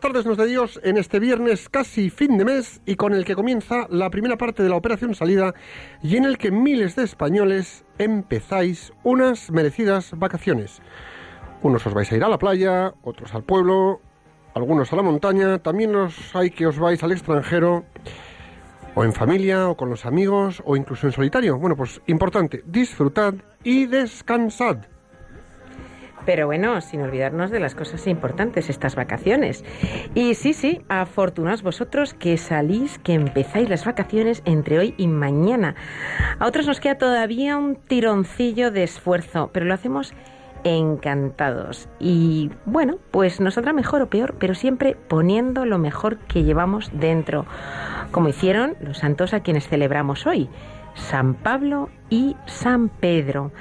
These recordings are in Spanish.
buenas tardes, nos de Dios, en este viernes casi fin de mes y con el que comienza la primera parte de la operación salida y en el que miles de españoles empezáis unas merecidas vacaciones. Unos os vais a ir a la playa, otros al pueblo, algunos a la montaña, también los hay que os vais al extranjero, o en familia, o con los amigos, o incluso en solitario. Bueno, pues importante, disfrutad y descansad. Pero bueno, sin olvidarnos de las cosas importantes, estas vacaciones. Y sí, sí, afortunados vosotros que salís, que empezáis las vacaciones entre hoy y mañana. A otros nos queda todavía un tironcillo de esfuerzo, pero lo hacemos encantados. Y bueno, pues nos saldrá mejor o peor, pero siempre poniendo lo mejor que llevamos dentro, como hicieron los santos a quienes celebramos hoy. San Pablo y San Pedro.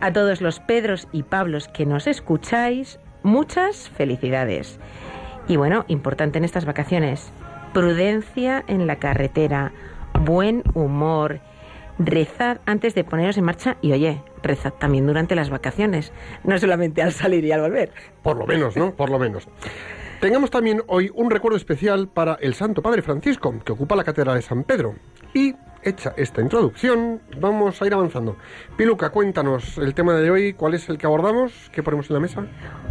A todos los Pedros y Pablos que nos escucháis, muchas felicidades. Y bueno, importante en estas vacaciones, prudencia en la carretera, buen humor, rezad antes de poneros en marcha y oye, rezad también durante las vacaciones, no solamente al salir y al volver. Por lo menos, ¿no? Por lo menos. Tengamos también hoy un recuerdo especial para el Santo Padre Francisco, que ocupa la Catedral de San Pedro. Y, hecha esta introducción, vamos a ir avanzando. Piluca, cuéntanos el tema de hoy, cuál es el que abordamos, qué ponemos en la mesa.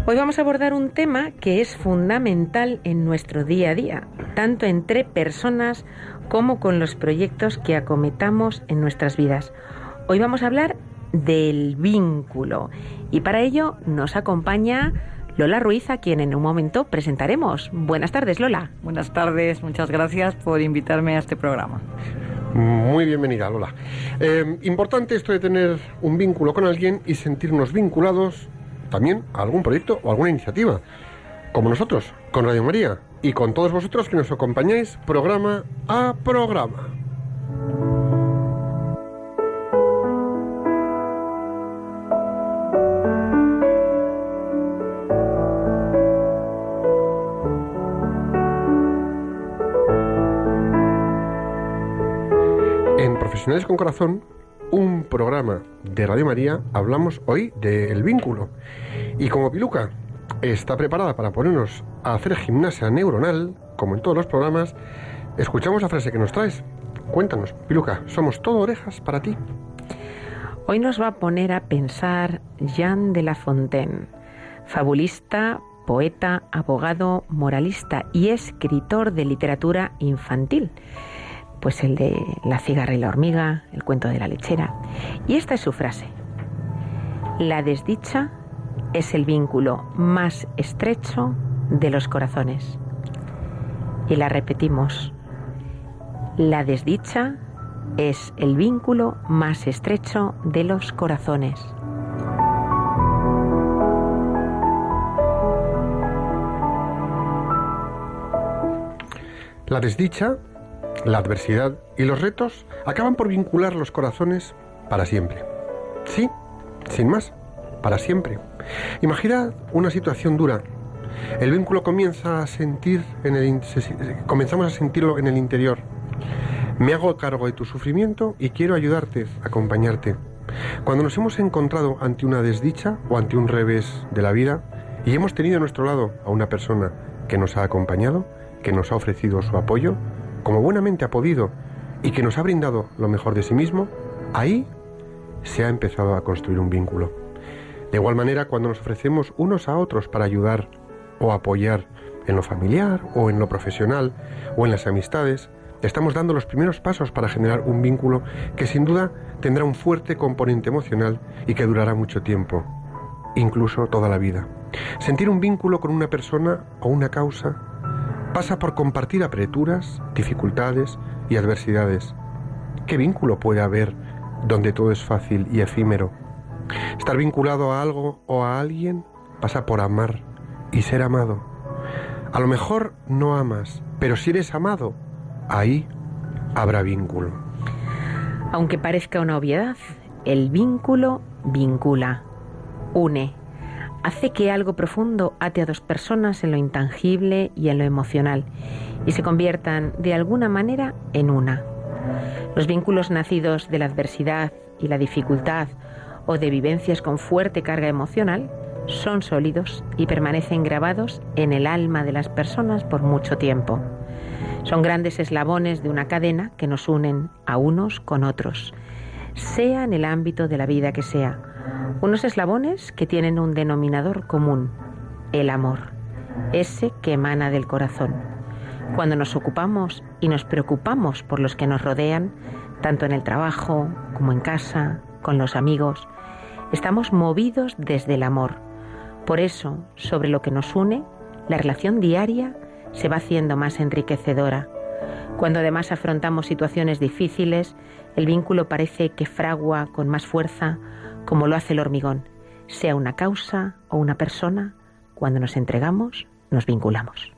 Hoy vamos a abordar un tema que es fundamental en nuestro día a día, tanto entre personas como con los proyectos que acometamos en nuestras vidas. Hoy vamos a hablar del vínculo y para ello nos acompaña Lola Ruiz, a quien en un momento presentaremos. Buenas tardes, Lola. Buenas tardes, muchas gracias por invitarme a este programa. Muy bienvenida, Lola. Eh, importante esto de tener un vínculo con alguien y sentirnos vinculados también a algún proyecto o alguna iniciativa, como nosotros, con Radio María y con todos vosotros que nos acompañáis programa a programa. Profesionales con Corazón, un programa de Radio María, hablamos hoy del vínculo. Y como Piluca está preparada para ponernos a hacer gimnasia neuronal, como en todos los programas, escuchamos la frase que nos traes. Cuéntanos, Piluca, somos todo orejas para ti. Hoy nos va a poner a pensar Jean de La Fontaine, fabulista, poeta, abogado, moralista y escritor de literatura infantil. Pues el de La cigarra y la hormiga, el cuento de la lechera. Y esta es su frase. La desdicha es el vínculo más estrecho de los corazones. Y la repetimos. La desdicha es el vínculo más estrecho de los corazones. La desdicha, la adversidad y los retos acaban por vincular los corazones para siempre. Sí, sin más, para siempre. Imaginad una situación dura. El vínculo comienza a sentir en el comenzamos a sentirlo en el interior. Me hago cargo de tu sufrimiento y quiero ayudarte, acompañarte. Cuando nos hemos encontrado ante una desdicha o ante un revés de la vida y hemos tenido a nuestro lado a una persona que nos ha acompañado, que nos ha ofrecido su apoyo, como buenamente ha podido y que nos ha brindado lo mejor de sí mismo, ahí se ha empezado a construir un vínculo. De igual manera, cuando nos ofrecemos unos a otros para ayudar o apoyar en lo familiar o en lo profesional o en las amistades, estamos dando los primeros pasos para generar un vínculo que sin duda tendrá un fuerte componente emocional y que durará mucho tiempo, incluso toda la vida. Sentir un vínculo con una persona o una causa pasa por compartir apreturas, dificultades y adversidades. ¿Qué vínculo puede haber donde todo es fácil y efímero? Estar vinculado a algo o a alguien pasa por amar y ser amado. A lo mejor no amas, pero si eres amado, ahí habrá vínculo. Aunque parezca una obviedad, el vínculo vincula, une, hace que algo profundo ate a dos personas en lo intangible y en lo emocional y se conviertan de alguna manera en una. Los vínculos nacidos de la adversidad y la dificultad o de vivencias con fuerte carga emocional son sólidos y permanecen grabados en el alma de las personas por mucho tiempo. Son grandes eslabones de una cadena que nos unen a unos con otros, sea en el ámbito de la vida que sea. Unos eslabones que tienen un denominador común, el amor, ese que emana del corazón. Cuando nos ocupamos y nos preocupamos por los que nos rodean, tanto en el trabajo como en casa, con los amigos, estamos movidos desde el amor. Por eso, sobre lo que nos une, la relación diaria se va haciendo más enriquecedora. Cuando además afrontamos situaciones difíciles, el vínculo parece que fragua con más fuerza, como lo hace el hormigón. Sea una causa o una persona, cuando nos entregamos, nos vinculamos.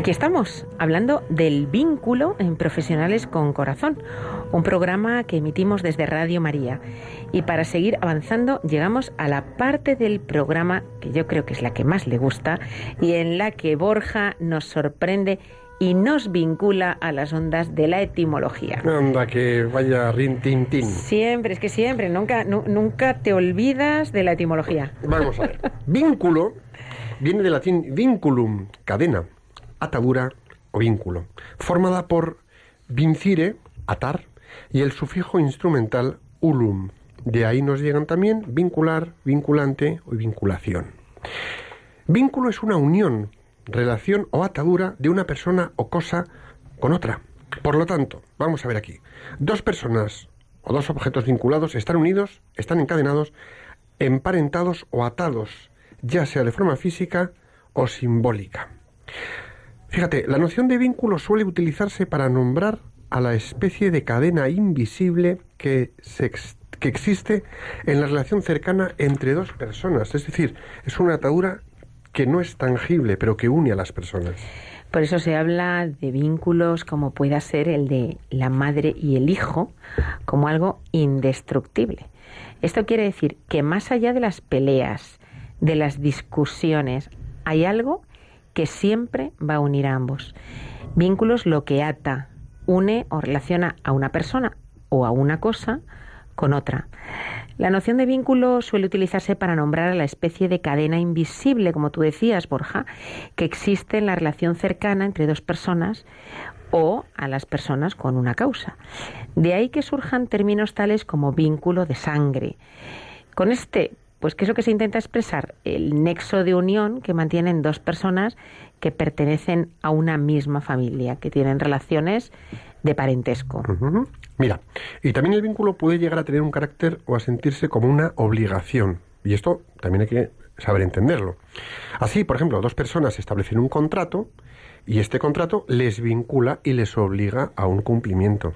Aquí estamos, hablando del vínculo en Profesionales con Corazón, un programa que emitimos desde Radio María. Y para seguir avanzando, llegamos a la parte del programa que yo creo que es la que más le gusta y en la que Borja nos sorprende y nos vincula a las ondas de la etimología. Anda, que vaya rin tin tin. Siempre, es que siempre, nunca, nu- nunca te olvidas de la etimología. Vamos a ver. Vínculo viene del latín vinculum, cadena, atadura o vínculo, formada por vincire, atar, y el sufijo instrumental ulum. De ahí nos llegan también vincular, vinculante o vinculación. Vínculo es una unión, relación o atadura de una persona o cosa con otra. Por lo tanto, vamos a ver aquí. Dos personas o dos objetos vinculados están unidos, están encadenados, emparentados o atados, ya sea de forma física o simbólica. Fíjate, la noción de vínculo suele utilizarse para nombrar a la especie de cadena invisible que, se que existe en la relación cercana entre dos personas. Es decir, es una atadura que no es tangible, pero que une a las personas. Por eso se habla de vínculos como pueda ser el de la madre y el hijo como algo indestructible. Esto quiere decir que más allá de las peleas, de las discusiones, hay algo que siempre va a unir a ambos. Vínculos lo que ata, une o relaciona a una persona o a una cosa con otra. La noción de vínculo suele utilizarse para nombrar a la especie de cadena invisible, como tú decías, Borja, que existe en la relación cercana entre dos personas o a las personas con una causa. De ahí que surjan términos tales como vínculo de sangre. Con este, pues, ¿qué es lo que se intenta expresar? El nexo de unión que mantienen dos personas que pertenecen a una misma familia, que tienen relaciones de parentesco. Mira, y también el vínculo puede llegar a tener un carácter o a sentirse como una obligación. Y esto también hay que saber entenderlo. Así, por ejemplo, dos personas establecen un contrato y este contrato les vincula y les obliga a un cumplimiento.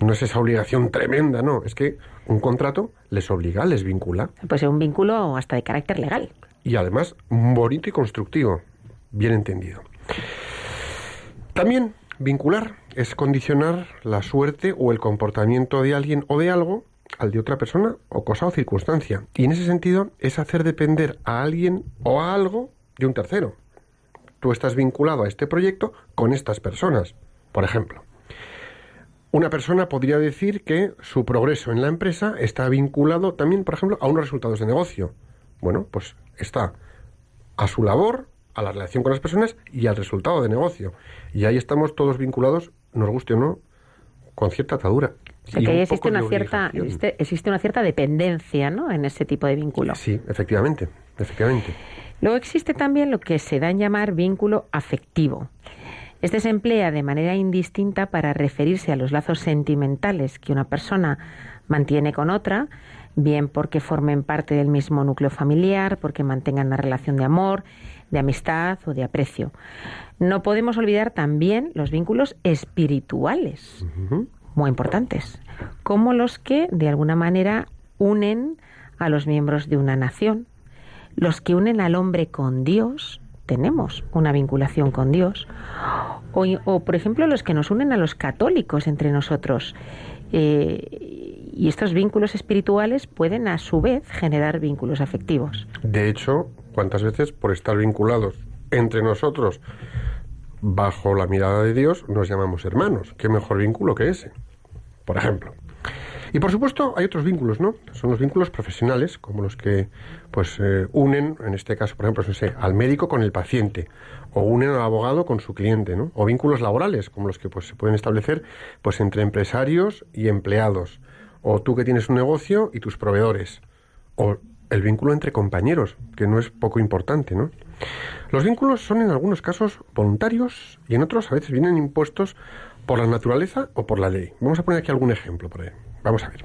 No es esa obligación tremenda, no. Es que un contrato les obliga, les vincula. Puede ser un vínculo hasta de carácter legal. Y además bonito y constructivo, bien entendido. También vincular es condicionar la suerte o el comportamiento de alguien o de algo al de otra persona o cosa o circunstancia. Y en ese sentido es hacer depender a alguien o a algo de un tercero. Tú estás vinculado a este proyecto con estas personas. Por ejemplo, una persona podría decir que su progreso en la empresa está vinculado también, por ejemplo, a unos resultados de negocio. bueno, pues está a su labor, a la relación con las personas y al resultado de negocio. Y ahí estamos todos vinculados, nos guste o no, con cierta atadura. O sea, y que ahí existe una cierta existe una cierta dependencia, ¿no? En ese tipo de vínculo. Sí, efectivamente, efectivamente. Luego existe también lo que se da en llamar vínculo afectivo. Este se emplea de manera indistinta para referirse a los lazos sentimentales que una persona mantiene con otra, bien porque formen parte del mismo núcleo familiar, porque mantengan una relación de amor, de amistad o de aprecio. No podemos olvidar también los vínculos espirituales, muy importantes, como los que de alguna manera unen a los miembros de una nación, los que unen al hombre con Dios, tenemos una vinculación con Dios, o, por ejemplo los que nos unen a los católicos entre nosotros. Eh, y estos vínculos espirituales pueden a su vez generar vínculos afectivos. De hecho, ¿cuántas veces por estar vinculados entre nosotros bajo la mirada de Dios nos llamamos hermanos? ¿Qué mejor vínculo que ese? Por ejemplo. Y por supuesto hay otros vínculos, ¿no? Son los vínculos profesionales, como los que pues eh, unen, en este caso, por ejemplo, no sé, al médico con el paciente, o unen al abogado con su cliente, ¿no? O vínculos laborales, como los que pues se pueden establecer pues entre empresarios y empleados, o tú que tienes un negocio y tus proveedores, o el vínculo entre compañeros, que no es poco importante, ¿no? Los vínculos son en algunos casos voluntarios y en otros a veces vienen impuestos por la naturaleza o por la ley. Vamos a poner aquí algún ejemplo por ahí. Vamos a ver.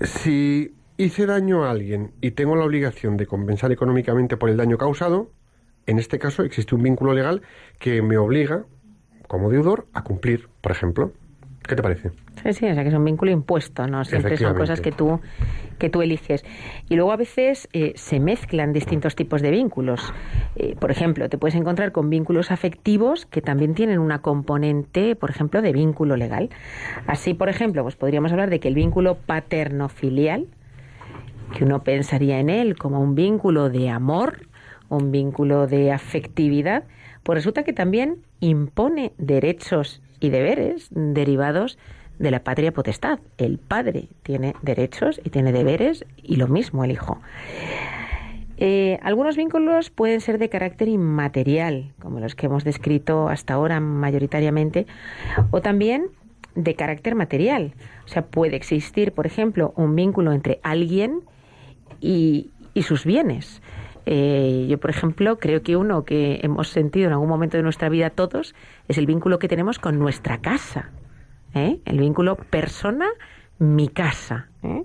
Si hice daño a alguien y tengo la obligación de compensar económicamente por el daño causado, en este caso existe un vínculo legal que me obliga, como deudor, a cumplir, por ejemplo. ¿Qué te parece? Sí, sí, o sea que es un vínculo impuesto, ¿no? Siempre son cosas que tú, que tú eliges. Y luego a veces eh, se mezclan distintos tipos de vínculos. Eh, por ejemplo, te puedes encontrar con vínculos afectivos que también tienen una componente, por ejemplo, de vínculo legal. Así, por ejemplo, pues podríamos hablar de que el vínculo paterno-filial, que uno pensaría en él como un vínculo de amor, un vínculo de afectividad, pues resulta que también impone derechos y deberes derivados de la patria potestad. El padre tiene derechos y tiene deberes y lo mismo el hijo. Eh, algunos vínculos pueden ser de carácter inmaterial, como los que hemos descrito hasta ahora mayoritariamente, o también de carácter material. O sea, puede existir, por ejemplo, un vínculo entre alguien y, y sus bienes. Eh, yo, por ejemplo, creo que uno que hemos sentido en algún momento de nuestra vida todos es el vínculo que tenemos con nuestra casa. ¿eh? El vínculo persona, mi casa. ¿eh?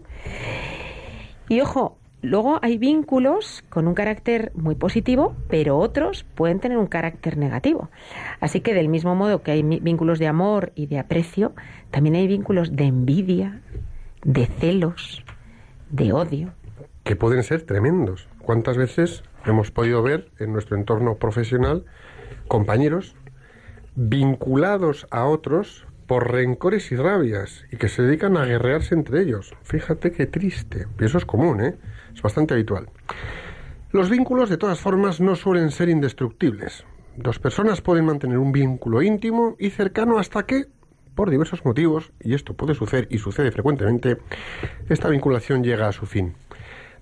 Y ojo, luego hay vínculos con un carácter muy positivo, pero otros pueden tener un carácter negativo. Así que del mismo modo que hay vínculos de amor y de aprecio, también hay vínculos de envidia, de celos, de odio. que pueden ser tremendos. ¿Cuántas veces hemos podido ver en nuestro entorno profesional compañeros vinculados a otros por rencores y rabias y que se dedican a guerrearse entre ellos? Fíjate qué triste. Y eso es común, ¿eh? Es bastante habitual. Los vínculos, de todas formas, no suelen ser indestructibles. Dos personas pueden mantener un vínculo íntimo y cercano hasta que, por diversos motivos, y esto puede suceder y sucede frecuentemente, esta vinculación llega a su fin.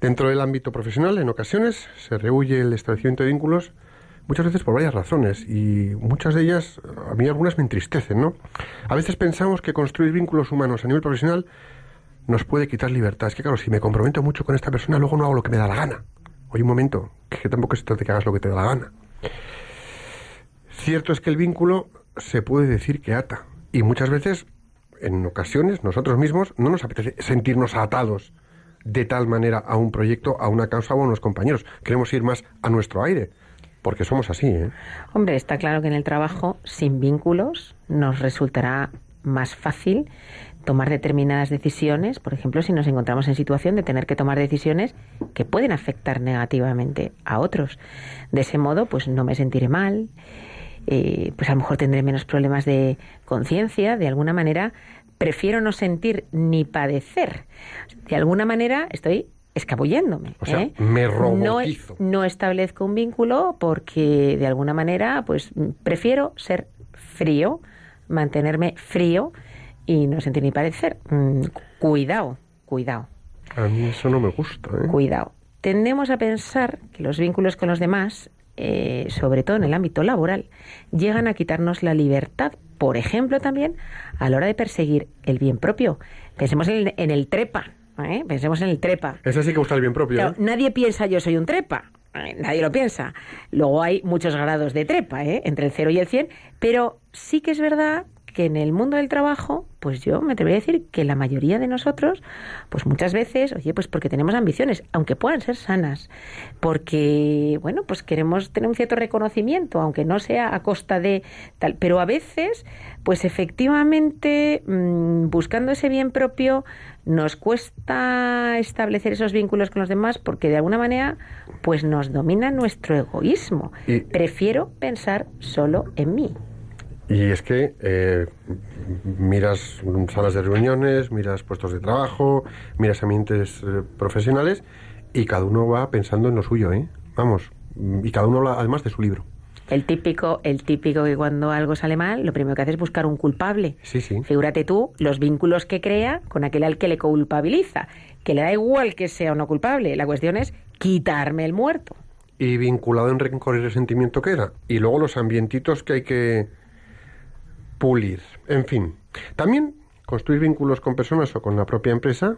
Dentro del ámbito profesional, en ocasiones, se rehuye el establecimiento de vínculos muchas veces por varias razones y muchas de ellas, a mí algunas me entristecen, ¿no? A veces pensamos que construir vínculos humanos a nivel profesional nos puede quitar libertad. Es que claro, si me comprometo mucho con esta persona, luego no hago lo que me da la gana. Oye, un momento, que tampoco se trata de que hagas lo que te da la gana. Cierto es que el vínculo se puede decir que ata. Y muchas veces, en ocasiones, nosotros mismos no nos apetece sentirnos atados de tal manera a un proyecto, a una causa o a unos compañeros. Queremos ir más a nuestro aire. Porque somos así, ¿eh? Hombre, está claro que en el trabajo, sin vínculos, nos resultará más fácil tomar determinadas decisiones, por ejemplo, si nos encontramos en situación de tener que tomar decisiones que pueden afectar negativamente a otros. De ese modo, pues no me sentiré mal, eh, pues a lo mejor tendré menos problemas de conciencia, de alguna manera prefiero no sentir ni padecer. De alguna manera estoy escabulléndome. O sea, ¿eh? me robotizo. no establezco un vínculo porque de alguna manera pues prefiero ser frío, mantenerme frío y no sentir ni padecer. Mm, Cuidado, cuidado, A mí eso no me gusta, ¿eh? cuidado. tendemos a pensar que los vínculos con los demás, eh, sobre todo en el ámbito laboral, llegan a quitarnos la libertad, por ejemplo, también a la hora de perseguir el bien propio. Pensemos en el, en el trepa, ¿eh? pensemos en el trepa. Ese sí que gusta el bien propio. Claro, ¿eh? nadie piensa yo soy un trepa. Eh, Nadie lo piensa. Luego hay muchos grados de trepa, ¿eh? entre el 0 y el 100, pero sí que es verdad que en el mundo del trabajo, pues yo me atrevería a decir que la mayoría de nosotros, pues muchas veces, oye, pues porque tenemos ambiciones, aunque puedan ser sanas, porque, bueno, pues queremos tener un cierto reconocimiento, aunque no sea a costa de tal, pero a veces, pues efectivamente, mm, buscando ese bien propio, nos cuesta establecer esos vínculos con los demás porque de alguna manera, pues nos domina nuestro egoísmo. Y- Prefiero pensar solo en mí. Y es que eh, miras salas de reuniones, miras puestos de trabajo, miras ambientes eh, profesionales y cada uno va pensando en lo suyo, ¿eh? Vamos, y cada uno habla además de su libro. El típico, el típico que cuando algo sale mal, lo primero que hace es buscar un culpable. Sí, sí. Figúrate tú los vínculos que crea con aquel al que le culpabiliza, que le da igual que sea o no culpable. La cuestión es quitarme el muerto. Y vinculado en rencor y resentimiento queda. Y luego los ambientitos que hay que pulir. En fin. También construir vínculos con personas o con la propia empresa,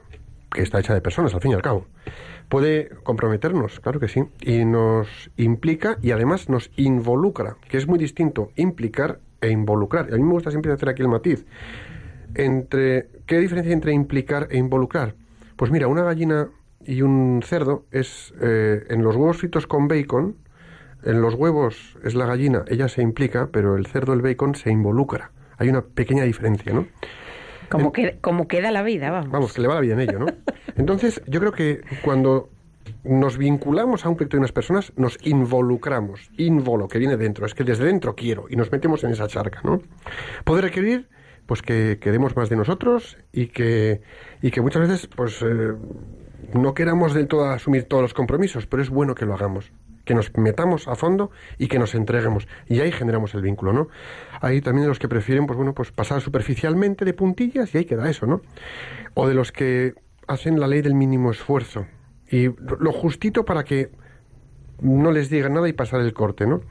que está hecha de personas al fin y al cabo, puede comprometernos, claro que sí, y nos implica y además nos involucra, que es muy distinto implicar e involucrar. Y a mí me gusta siempre hacer aquí el matiz. Entre, ¿Qué diferencia entre implicar e involucrar? Pues mira, una gallina y un cerdo es eh, en los huevos fritos con bacon, en los huevos es la gallina, ella se implica, pero el cerdo, el bacon, se involucra. Hay una pequeña diferencia, ¿no? Como, En- que, como queda la vida, vamos. Vamos, que le va la vida en ello, ¿no? Entonces, yo creo que cuando nos vinculamos a un proyecto de unas personas, nos involucramos. Involo, que viene dentro. Es que desde dentro quiero y nos metemos en esa charca, ¿no? Puede requerir, pues, que, que demos más de nosotros y que, y que muchas veces, pues, eh, no queramos del todo asumir todos los compromisos, pero es bueno que lo hagamos. Que nos metamos a fondo y que nos entreguemos. Y ahí generamos el vínculo, ¿no? Hay también de los que prefieren, pues bueno, pues pasar superficialmente de puntillas y ahí queda eso, ¿no? O de los que hacen la ley del mínimo esfuerzo. Y lo justito para que no les digan nada y pasar el corte, ¿no?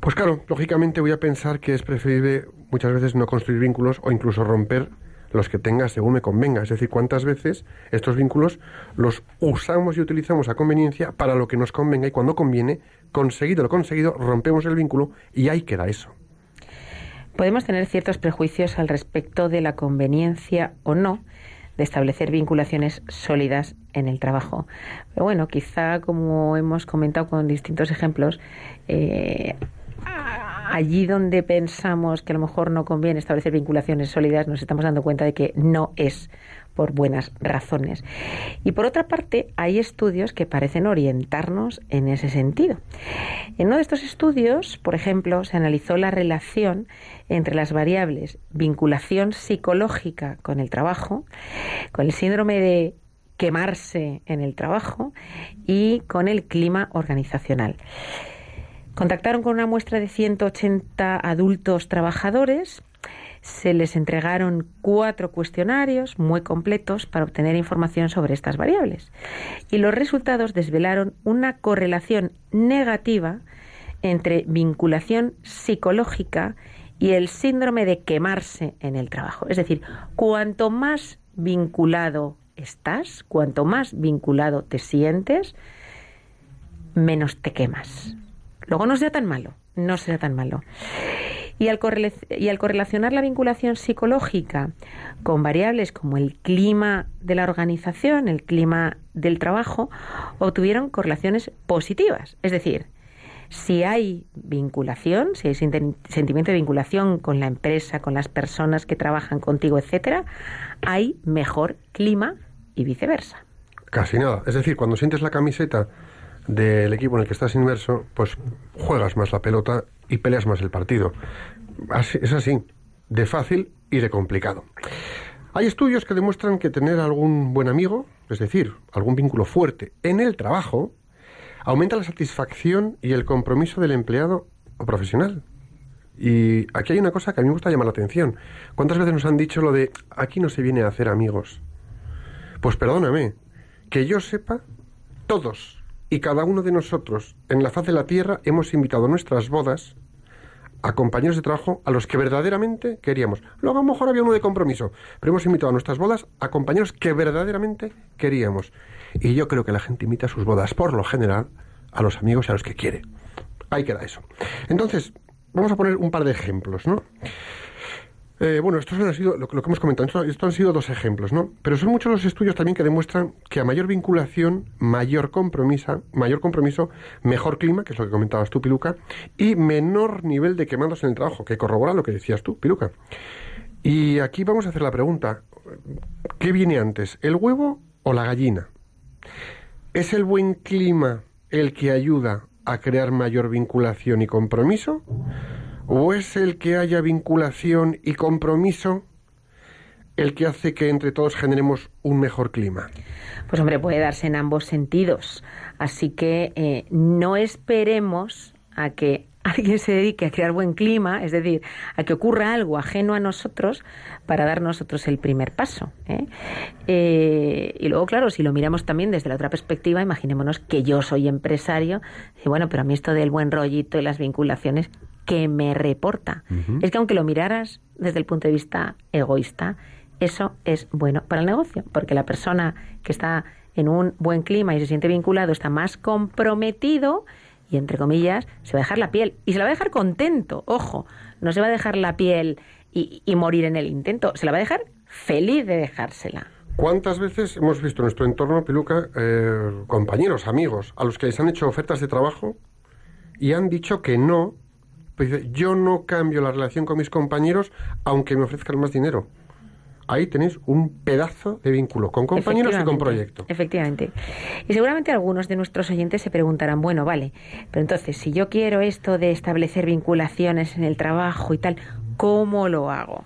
Pues claro, lógicamente voy a pensar que es preferible muchas veces no construir vínculos o incluso romper los que tenga según me convenga. Es decir, cuántas veces estos vínculos los usamos y utilizamos a conveniencia para lo que nos convenga y cuando conviene, conseguido lo conseguido, rompemos el vínculo y ahí queda eso. Podemos tener ciertos prejuicios al respecto de la conveniencia o no de establecer vinculaciones sólidas en el trabajo. Pero bueno, quizá como hemos comentado con distintos ejemplos, eh, allí donde pensamos que a lo mejor no conviene establecer vinculaciones sólidas, nos estamos dando cuenta de que no es por buenas razones. Y por otra parte, hay estudios que parecen orientarnos en ese sentido. En uno de estos estudios, por ejemplo, se analizó la relación entre las variables vinculación psicológica con el trabajo, con el síndrome de quemarse en el trabajo y con el clima organizacional. Contactaron con una muestra de 180 adultos trabajadores. Se les entregaron cuatro cuestionarios muy completos para obtener información sobre estas variables. Y los resultados desvelaron una correlación negativa entre vinculación psicológica y el síndrome de quemarse en el trabajo. Es decir, cuanto más vinculado estás, cuanto más vinculado te sientes, menos te quemas. Luego no será tan malo, no será tan malo. Y al, y al correlacionar la vinculación psicológica con variables como el clima de la organización, el clima del trabajo, obtuvieron correlaciones positivas. Es decir, si hay vinculación, si hay sentimiento de vinculación con la empresa, con las personas que trabajan contigo, etcétera, hay mejor clima y viceversa. Casi nada. Es decir, cuando sientes la camiseta del equipo en el que estás inmerso, pues juegas más la pelota y peleas más el partido. Así- es así, de fácil y de complicado. Hay estudios que demuestran que tener algún buen amigo, es decir, algún vínculo fuerte en el trabajo, aumenta la satisfacción y el compromiso del empleado o profesional. Y aquí hay una cosa que a mí me gusta llamar la atención. ¿Cuántas veces nos han dicho lo de aquí no se viene a hacer amigos? Pues perdóname, que yo sepa, todos y cada uno de nosotros en la faz de la tierra hemos invitado a nuestras bodas a compañeros de trabajo a los que verdaderamente queríamos. Luego a lo mejor había uno de compromiso, pero hemos invitado a nuestras bodas a compañeros que verdaderamente queríamos. Y yo creo que la gente invita a sus bodas, por lo general, a los amigos y a los que quiere. Ahí queda eso. Entonces, vamos a poner un par de ejemplos, ¿no? Eh, bueno, estos han sido lo, que hemos comentado. Esto, esto han sido dos ejemplos, ¿no? Pero son muchos los estudios también que demuestran que a mayor vinculación, mayor compromiso, mayor compromiso, mejor clima, que es lo que comentabas tú, Piluca, y menor nivel de quemados en el trabajo, que corrobora lo que decías tú, Piluca. Y aquí vamos a hacer la pregunta: ¿qué viene antes, el huevo o la gallina? ¿Es el buen clima el que ayuda a crear mayor vinculación y compromiso? ¿O es el que haya vinculación y compromiso el que hace que entre todos generemos un mejor clima? Pues hombre, puede darse en ambos sentidos. Así que eh, no esperemos a que alguien se dedique a crear buen clima, es decir, a que ocurra algo ajeno a nosotros para dar nosotros el primer paso. ¿eh? Eh, y luego, claro, si lo miramos también desde la otra perspectiva, imaginémonos que yo soy empresario, y bueno, pero a mí esto del buen rollito y las vinculaciones, que me reporta? Es que aunque lo miraras desde el punto de vista egoísta, eso es bueno para el negocio, porque la persona que está en un buen clima y se siente vinculado está más comprometido y, entre comillas, se va a dejar la piel. Y se la va a dejar contento, ojo, no se va a dejar la piel y, y morir en el intento, se la va a dejar feliz de dejársela. ¿Cuántas veces hemos visto en nuestro entorno, Peluca, eh, compañeros, amigos, a los que les han hecho ofertas de trabajo y han dicho que no? Pues dice, yo no cambio la relación con mis compañeros aunque me ofrezcan más dinero. Ahí tenéis un pedazo de vínculo con compañeros y con proyecto. Efectivamente. Y seguramente algunos de nuestros oyentes se preguntarán, bueno, vale, pero entonces si yo quiero esto de establecer vinculaciones en el trabajo y tal, ¿cómo lo hago?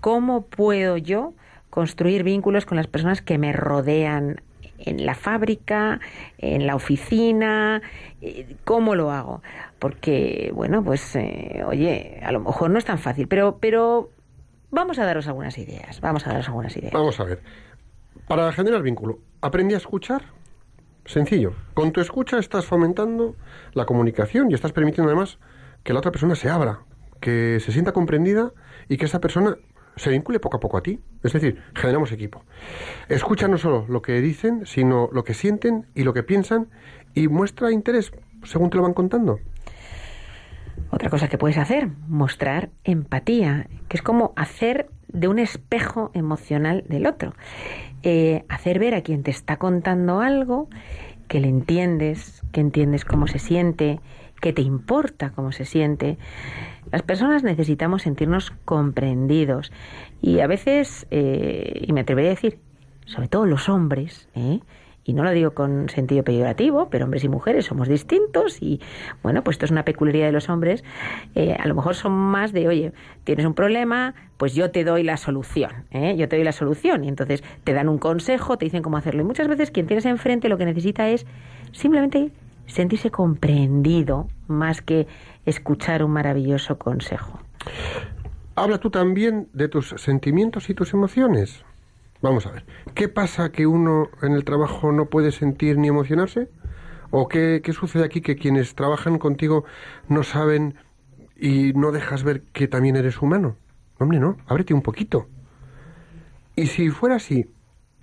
¿Cómo puedo yo construir vínculos con las personas que me rodean en la fábrica, en la oficina? Eh, ¿Cómo lo hago? Porque, bueno, pues, eh, oye, a lo mejor no es tan fácil, pero, pero vamos a daros algunas ideas. Vamos a daros algunas ideas. Vamos a ver. Para generar vínculo, aprendí a escuchar. Sencillo. Con tu escucha estás fomentando la comunicación y estás permitiendo además que la otra persona se abra, que se sienta comprendida y que esa persona se vincule poco a poco a ti. Es decir, generamos equipo. Escucha no solo lo que dicen, sino lo que sienten y lo que piensan y muestra interés según te lo van contando. Otra cosa que puedes hacer, mostrar empatía, que es como hacer de un espejo emocional del otro. Eh, hacer ver a quien te está contando algo que le entiendes, que entiendes cómo se siente, que te importa cómo se siente. Las personas necesitamos sentirnos comprendidos y a veces, eh, y me atrevería a decir, sobre todo los hombres, ¿eh? Y no lo digo con sentido peyorativo, pero hombres y mujeres somos distintos y bueno, pues esto es una peculiaridad de los hombres. Eh, a lo mejor son más de, oye, tienes un problema, pues yo te doy la solución, ¿eh? yo te doy la solución y entonces te dan un consejo, te dicen cómo hacerlo y muchas veces quien tienes enfrente lo que necesita es simplemente sentirse comprendido más que escuchar un maravilloso consejo. Habla tú también de tus sentimientos y tus emociones. Vamos a ver. ¿Qué pasa que uno en el trabajo no puede sentir ni emocionarse? ¿O qué, qué sucede aquí que quienes trabajan contigo no saben y no dejas ver que también eres humano? Hombre, no, ábrete un poquito. Y si fuera así,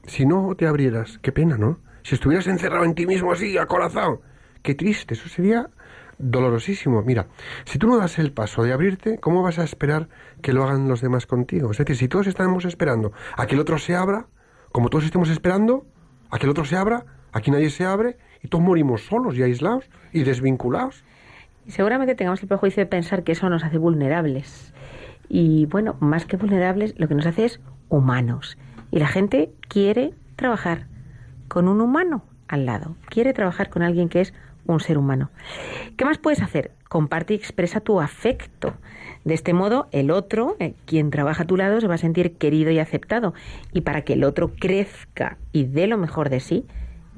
si no te abrieras, qué pena, ¿no? Si estuvieras encerrado en ti mismo así, acorazado, qué triste, eso sería dolorosísimo. Mira, si tú no das el paso de abrirte, ¿cómo vas a esperar que lo hagan los demás contigo? Es decir, si todos estamos esperando a que el otro se abra, como todos estemos esperando a que el otro se abra, aquí nadie se abre y todos morimos solos y aislados y desvinculados. Seguramente tengamos el prejuicio de pensar que eso nos hace vulnerables. Y bueno, más que vulnerables, lo que nos hace es humanos. Y la gente quiere trabajar con un humano al lado. Quiere trabajar con alguien que es un ser humano. ¿Qué más puedes hacer? Comparte y expresa tu afecto. De este modo, el otro, eh, quien trabaja a tu lado, se va a sentir querido y aceptado. Y para que el otro crezca y dé lo mejor de sí,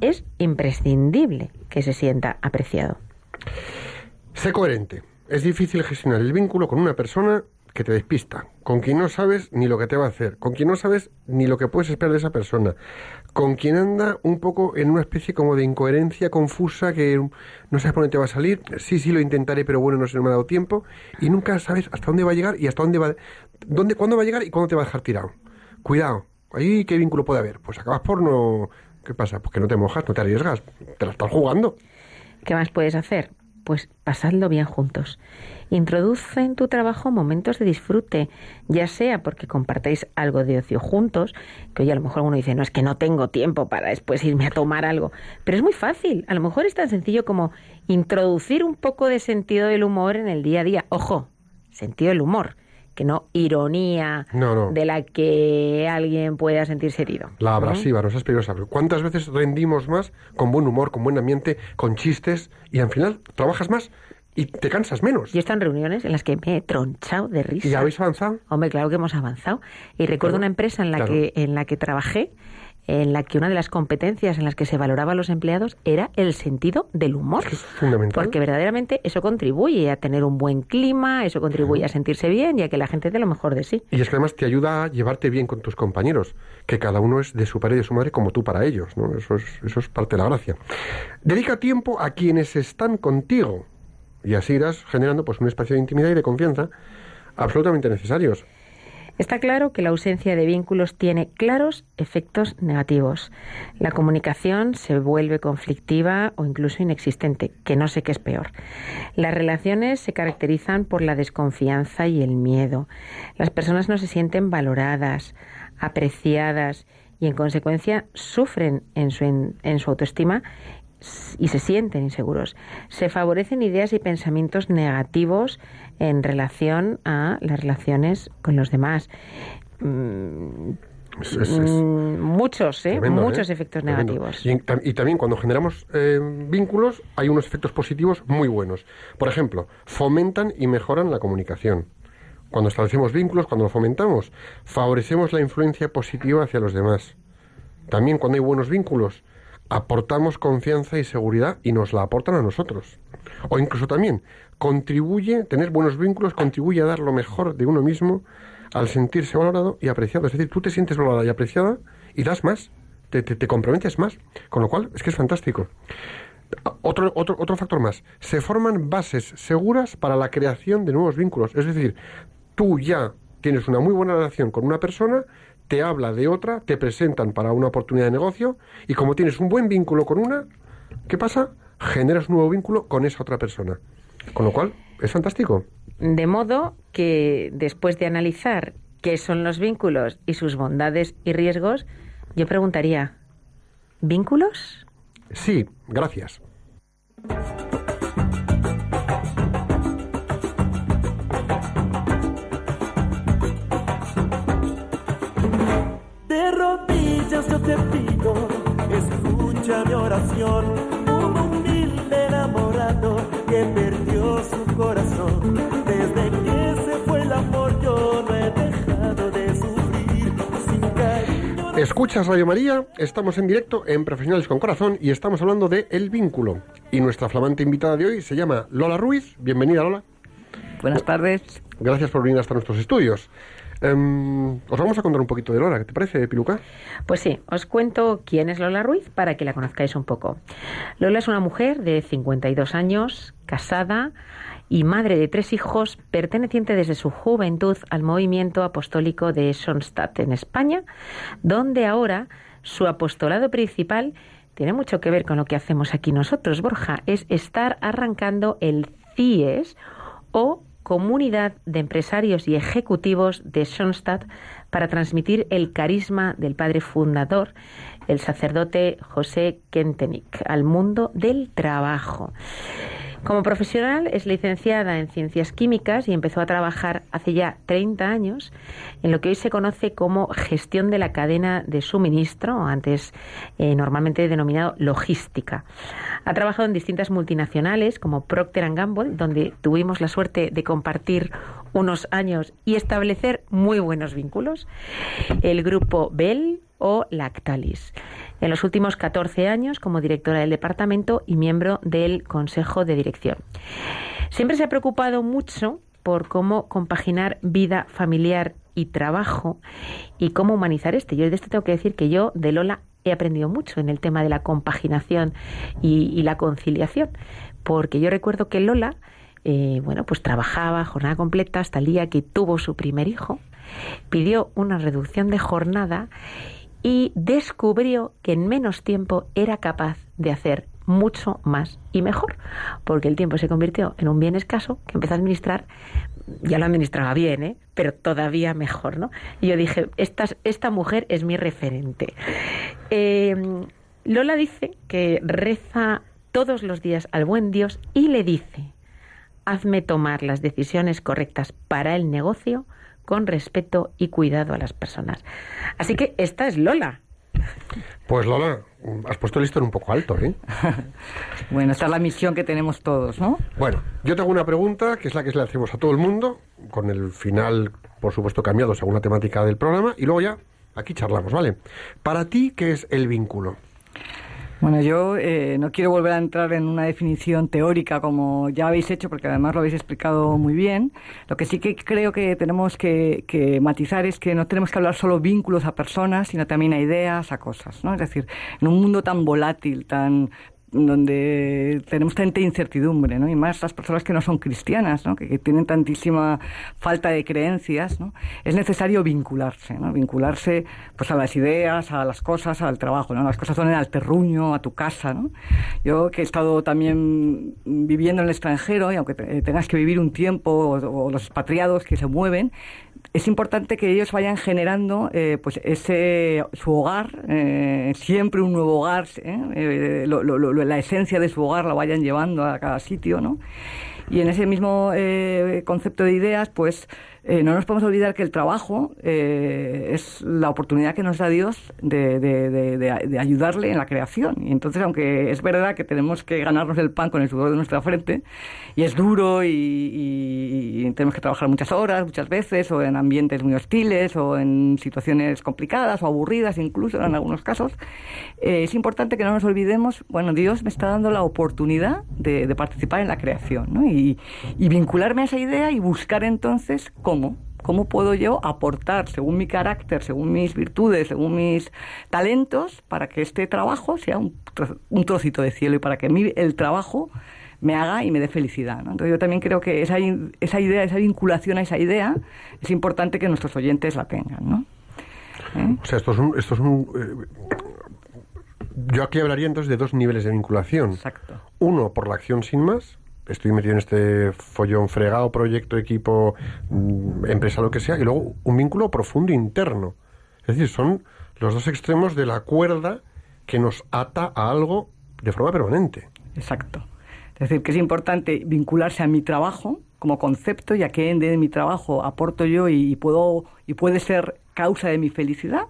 es imprescindible que se sienta apreciado. Sé coherente. Es difícil gestionar el vínculo con una persona que te despista, con quien no sabes ni lo que te va a hacer, con quien no sabes ni lo que puedes esperar de esa persona, con quien anda un poco en una especie como de incoherencia confusa que no sabes por dónde va a salir, sí, sí lo intentaré, pero bueno, no se me ha dado tiempo, y nunca sabes hasta dónde va a llegar y hasta dónde va, dónde, cuándo va a llegar y cuándo te va a dejar tirado. Cuidado, ahí qué vínculo puede haber. Pues acabas por no... ¿Qué pasa? Pues que no te mojas, no te arriesgas, te la estás jugando. ¿Qué más puedes hacer? Pues pasadlo bien juntos. Introduce en tu trabajo momentos de disfrute, ya sea porque compartáis algo de ocio juntos, que hoy a lo mejor uno dice, no, es que no tengo tiempo para después irme a tomar algo, pero es muy fácil, a lo mejor es tan sencillo como introducir un poco de sentido del humor en el día a día. Ojo, sentido del humor que no ironía No, no. de la que alguien pueda sentirse herido. La abrasiva, no es peligrosa. ¿Cuántas veces rendimos más con buen humor, con buen ambiente, con chistes y al final trabajas más y te cansas menos? Yo he estado en reuniones en las que me he tronchado de risa. ¿Y habéis avanzado? Hombre, claro que hemos avanzado. Y recuerdo Claro, una empresa en la claro. que en la que trabajé en la que una de las competencias en las que se valoraba a los empleados era el sentido del humor. Es fundamental. Porque verdaderamente eso contribuye a tener un buen clima, eso contribuye a sentirse bien y a que la gente dé lo mejor de sí. Y es que además te ayuda a llevarte bien con tus compañeros, que cada uno es de su padre y de su madre como tú para ellos, ¿no? Eso es, eso es parte de la gracia. Dedica tiempo a quienes están contigo y así irás generando pues un espacio de intimidad y de confianza absolutamente necesarios. Está claro que la ausencia de vínculos tiene claros efectos negativos. La comunicación se vuelve conflictiva o incluso inexistente, que no sé qué es peor. Las relaciones se caracterizan por la desconfianza y el miedo. Las personas no se sienten valoradas, apreciadas y en consecuencia sufren en su, autoestima y se sienten inseguros. Se favorecen ideas y pensamientos negativos en relación a las relaciones con los demás. Mm, Es- es- es mm, muchos, ¿eh? tremendo, muchos ¿eh? efectos Tremendo. negativos. Y, en- tam- y también cuando generamos eh, vínculos hay unos efectos positivos muy buenos. Por ejemplo, fomentan y mejoran la comunicación. Cuando establecemos vínculos, cuando lo fomentamos, favorecemos la influencia positiva hacia los demás. También cuando hay buenos vínculos, aportamos confianza y seguridad y nos la aportan a nosotros. O incluso también contribuye, tener buenos vínculos contribuye a dar lo mejor de uno mismo al sentirse valorado y apreciado. Es decir, tú te sientes valorada y apreciada y das más, te, te- te comprometes más. Con lo cual, es que es fantástico. Otro, otro, otro factor más, se forman bases seguras para la creación de nuevos vínculos. Es decir, tú ya tienes una muy buena relación con una persona, te habla de otra, te presentan para una oportunidad de negocio y como tienes un buen vínculo con una, ¿qué pasa? Generas un nuevo vínculo con esa otra persona. Con lo cual, es fantástico. De modo que después de analizar qué son los vínculos y sus bondades y riesgos, yo preguntaría, ¿vínculos? Sí, gracias. Te pido, escucha mi oración. Un humilde enamorado que perdió su corazón. Desde que se fue el amor, yo no he dejado de sufrir. Sin cariño. Escuchas Radio María, estamos en directo en Profesionales con Corazón y estamos hablando de El Vínculo. Y nuestra flamante invitada de hoy se llama Lola Ruiz. Bienvenida, Lola. Buenas tardes. Gracias por venir hasta nuestros estudios. Em, os vamos a contar un poquito de Lola, ¿qué te parece, Piluca? Pues sí, os cuento quién es Lola Ruiz para que la conozcáis un poco. Lola es una mujer de 52 años, casada y madre de tres hijos, perteneciente desde su juventud al movimiento apostólico de Sonstadt en España, donde ahora su apostolado principal tiene mucho que ver con lo que hacemos aquí nosotros, Borja, es estar arrancando el CIES o Comunidad de Empresarios y Ejecutivos de Schoenstatt para transmitir el carisma del padre fundador, el sacerdote José Kentenich, al mundo del trabajo. Como profesional es licenciada en Ciencias Químicas y empezó a trabajar hace ya 30 años en lo que hoy se conoce como gestión de la cadena de suministro, antes eh, normalmente denominado logística. Ha trabajado en distintas multinacionales como Procter Gamble, donde tuvimos la suerte de compartir unos años y establecer muy buenos vínculos, el grupo Bell o Lactalis. En los últimos 14 años como directora del departamento y miembro del Consejo de Dirección. Siempre se ha preocupado mucho por cómo compaginar vida familiar y trabajo y cómo humanizar este. Yo de esto tengo que decir que yo de Lola he aprendido mucho en el tema de la compaginación y, la conciliación, porque yo recuerdo que Lola, eh, bueno, pues trabajaba jornada completa hasta el día que tuvo su primer hijo, pidió una reducción de jornada y descubrió que en menos tiempo era capaz de hacer mucho más y mejor, porque el tiempo se convirtió en un bien escaso que empezó a administrar, ya lo administraba bien, ¿eh? pero todavía mejor, ¿no? Y yo dije, esta, esta mujer es mi referente. Eh, Lola dice que reza todos los días al buen Dios y le dice, hazme tomar las decisiones correctas para el negocio con respeto y cuidado a las personas. Así que esta es Lola. Pues Lola, has puesto el listón un poco alto, ¿eh? Bueno, esta es la misión que tenemos todos, ¿no? Bueno, yo tengo una pregunta que es la que le hacemos a todo el mundo, con el final, por supuesto, cambiado según la temática del programa, y luego ya aquí charlamos, ¿vale? Para ti, ¿qué es el vínculo? Bueno, yo eh, no quiero volver a entrar en una definición teórica como ya habéis hecho, porque además lo habéis explicado muy bien. Lo que sí que creo que tenemos que, matizar es que no tenemos que hablar solo vínculos a personas, sino también a ideas, a cosas. Es decir, en un mundo tan volátil, tan donde tenemos tanta incertidumbre, ¿no? Y más las personas que no son cristianas, ¿no? Que, que tienen tantísima falta de creencias, ¿no? Es necesario vincularse, ¿no? Vincularse, pues, a las ideas, a las cosas, al trabajo, ¿no? Las cosas son al terruño, a tu casa, ¿no? Yo que he estado también viviendo en el extranjero, y aunque te- tengas que vivir un tiempo, o, o los expatriados que se mueven, es importante que ellos vayan generando eh, pues ese su hogar eh, siempre un nuevo hogar ¿eh? Eh, lo- la esencia de su hogar la vayan llevando a cada sitio no y en ese mismo concepto de ideas pues eh, no nos podemos olvidar que el trabajo eh, es la oportunidad que nos da Dios de, de- de- ayudarle en la creación. Y entonces, aunque es verdad que tenemos que ganarnos el pan con el sudor de nuestra frente, y es duro y, y- tenemos que trabajar muchas horas, muchas veces, o en ambientes muy hostiles, o en situaciones complicadas o aburridas incluso en algunos casos, eh, es importante que no nos olvidemos, bueno, Dios me está dando la oportunidad de, participar en la creación. Y, y vincularme a esa idea y buscar entonces cómo. ¿Cómo puedo yo aportar, según mi carácter, según mis virtudes, según mis talentos, para que este trabajo sea un, tro- un trocito de cielo y para que mi- el trabajo me haga y me dé felicidad? ¿no? Entonces yo también creo que esa, esa idea, esa vinculación a esa idea, es importante que nuestros oyentes la tengan, ¿no? ¿Eh? O sea, esto es un... Esto es un eh, yo aquí hablaría entonces de dos niveles de vinculación. Exacto. Uno, por la acción sin más. Estoy metido en este follón fregado, proyecto, equipo, mm, empresa, lo que sea. Y luego un vínculo profundo interno. Es decir, son los dos extremos de la cuerda que nos ata a algo de forma permanente. Exacto. Es decir, que es importante vincularse a mi trabajo como concepto y a qué de mi trabajo aporto yo y, y puedo y puede ser causa de mi felicidad.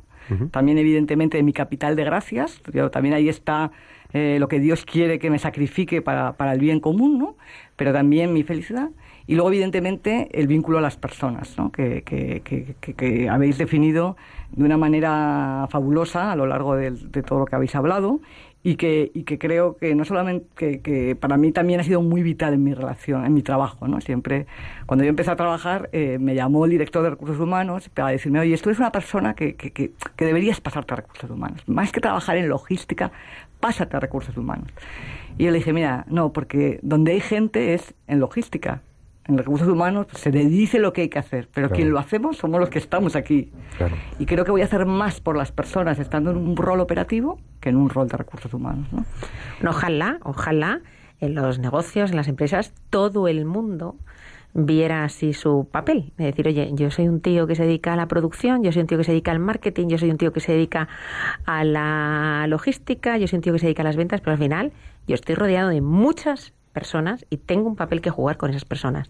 También, evidentemente, de mi capital de gracias. Pero también ahí está eh, lo que Dios quiere que me sacrifique para, para el bien común, ¿no? Pero también mi felicidad. Y luego, evidentemente, el vínculo a las personas, ¿no? Que, que- que- que- habéis definido de una manera fabulosa a lo largo del- de todo lo que habéis hablado y que, y que creo que no solamente que, para mí también ha sido muy vital en mi relación, en mi trabajo, ¿no? Siempre, cuando yo empecé a trabajar, eh, me llamó el director de recursos humanos para decirme, oye, tú eres una persona que, que, que, que deberías pasarte a recursos humanos. Más que trabajar en logística, pásate a recursos humanos. Y yo le dije, mira, no, porque donde hay gente es en logística. En recursos humanos pues, se le dice lo que hay que hacer, pero Claro. quien lo hacemos somos los que estamos aquí. Claro. Y creo que voy a hacer más por las personas estando en un rol operativo que en un rol de recursos humanos. ¿no? Ojalá, ojalá en los negocios, en las empresas, todo el mundo viera así su papel. Es decir, oye, yo soy un tío que se dedica a la producción, yo soy un tío que se dedica al marketing, yo soy un tío que se dedica a la logística, yo soy un tío que se dedica a las ventas, pero al final yo estoy rodeado de muchas personas y tengo un papel que jugar con esas personas.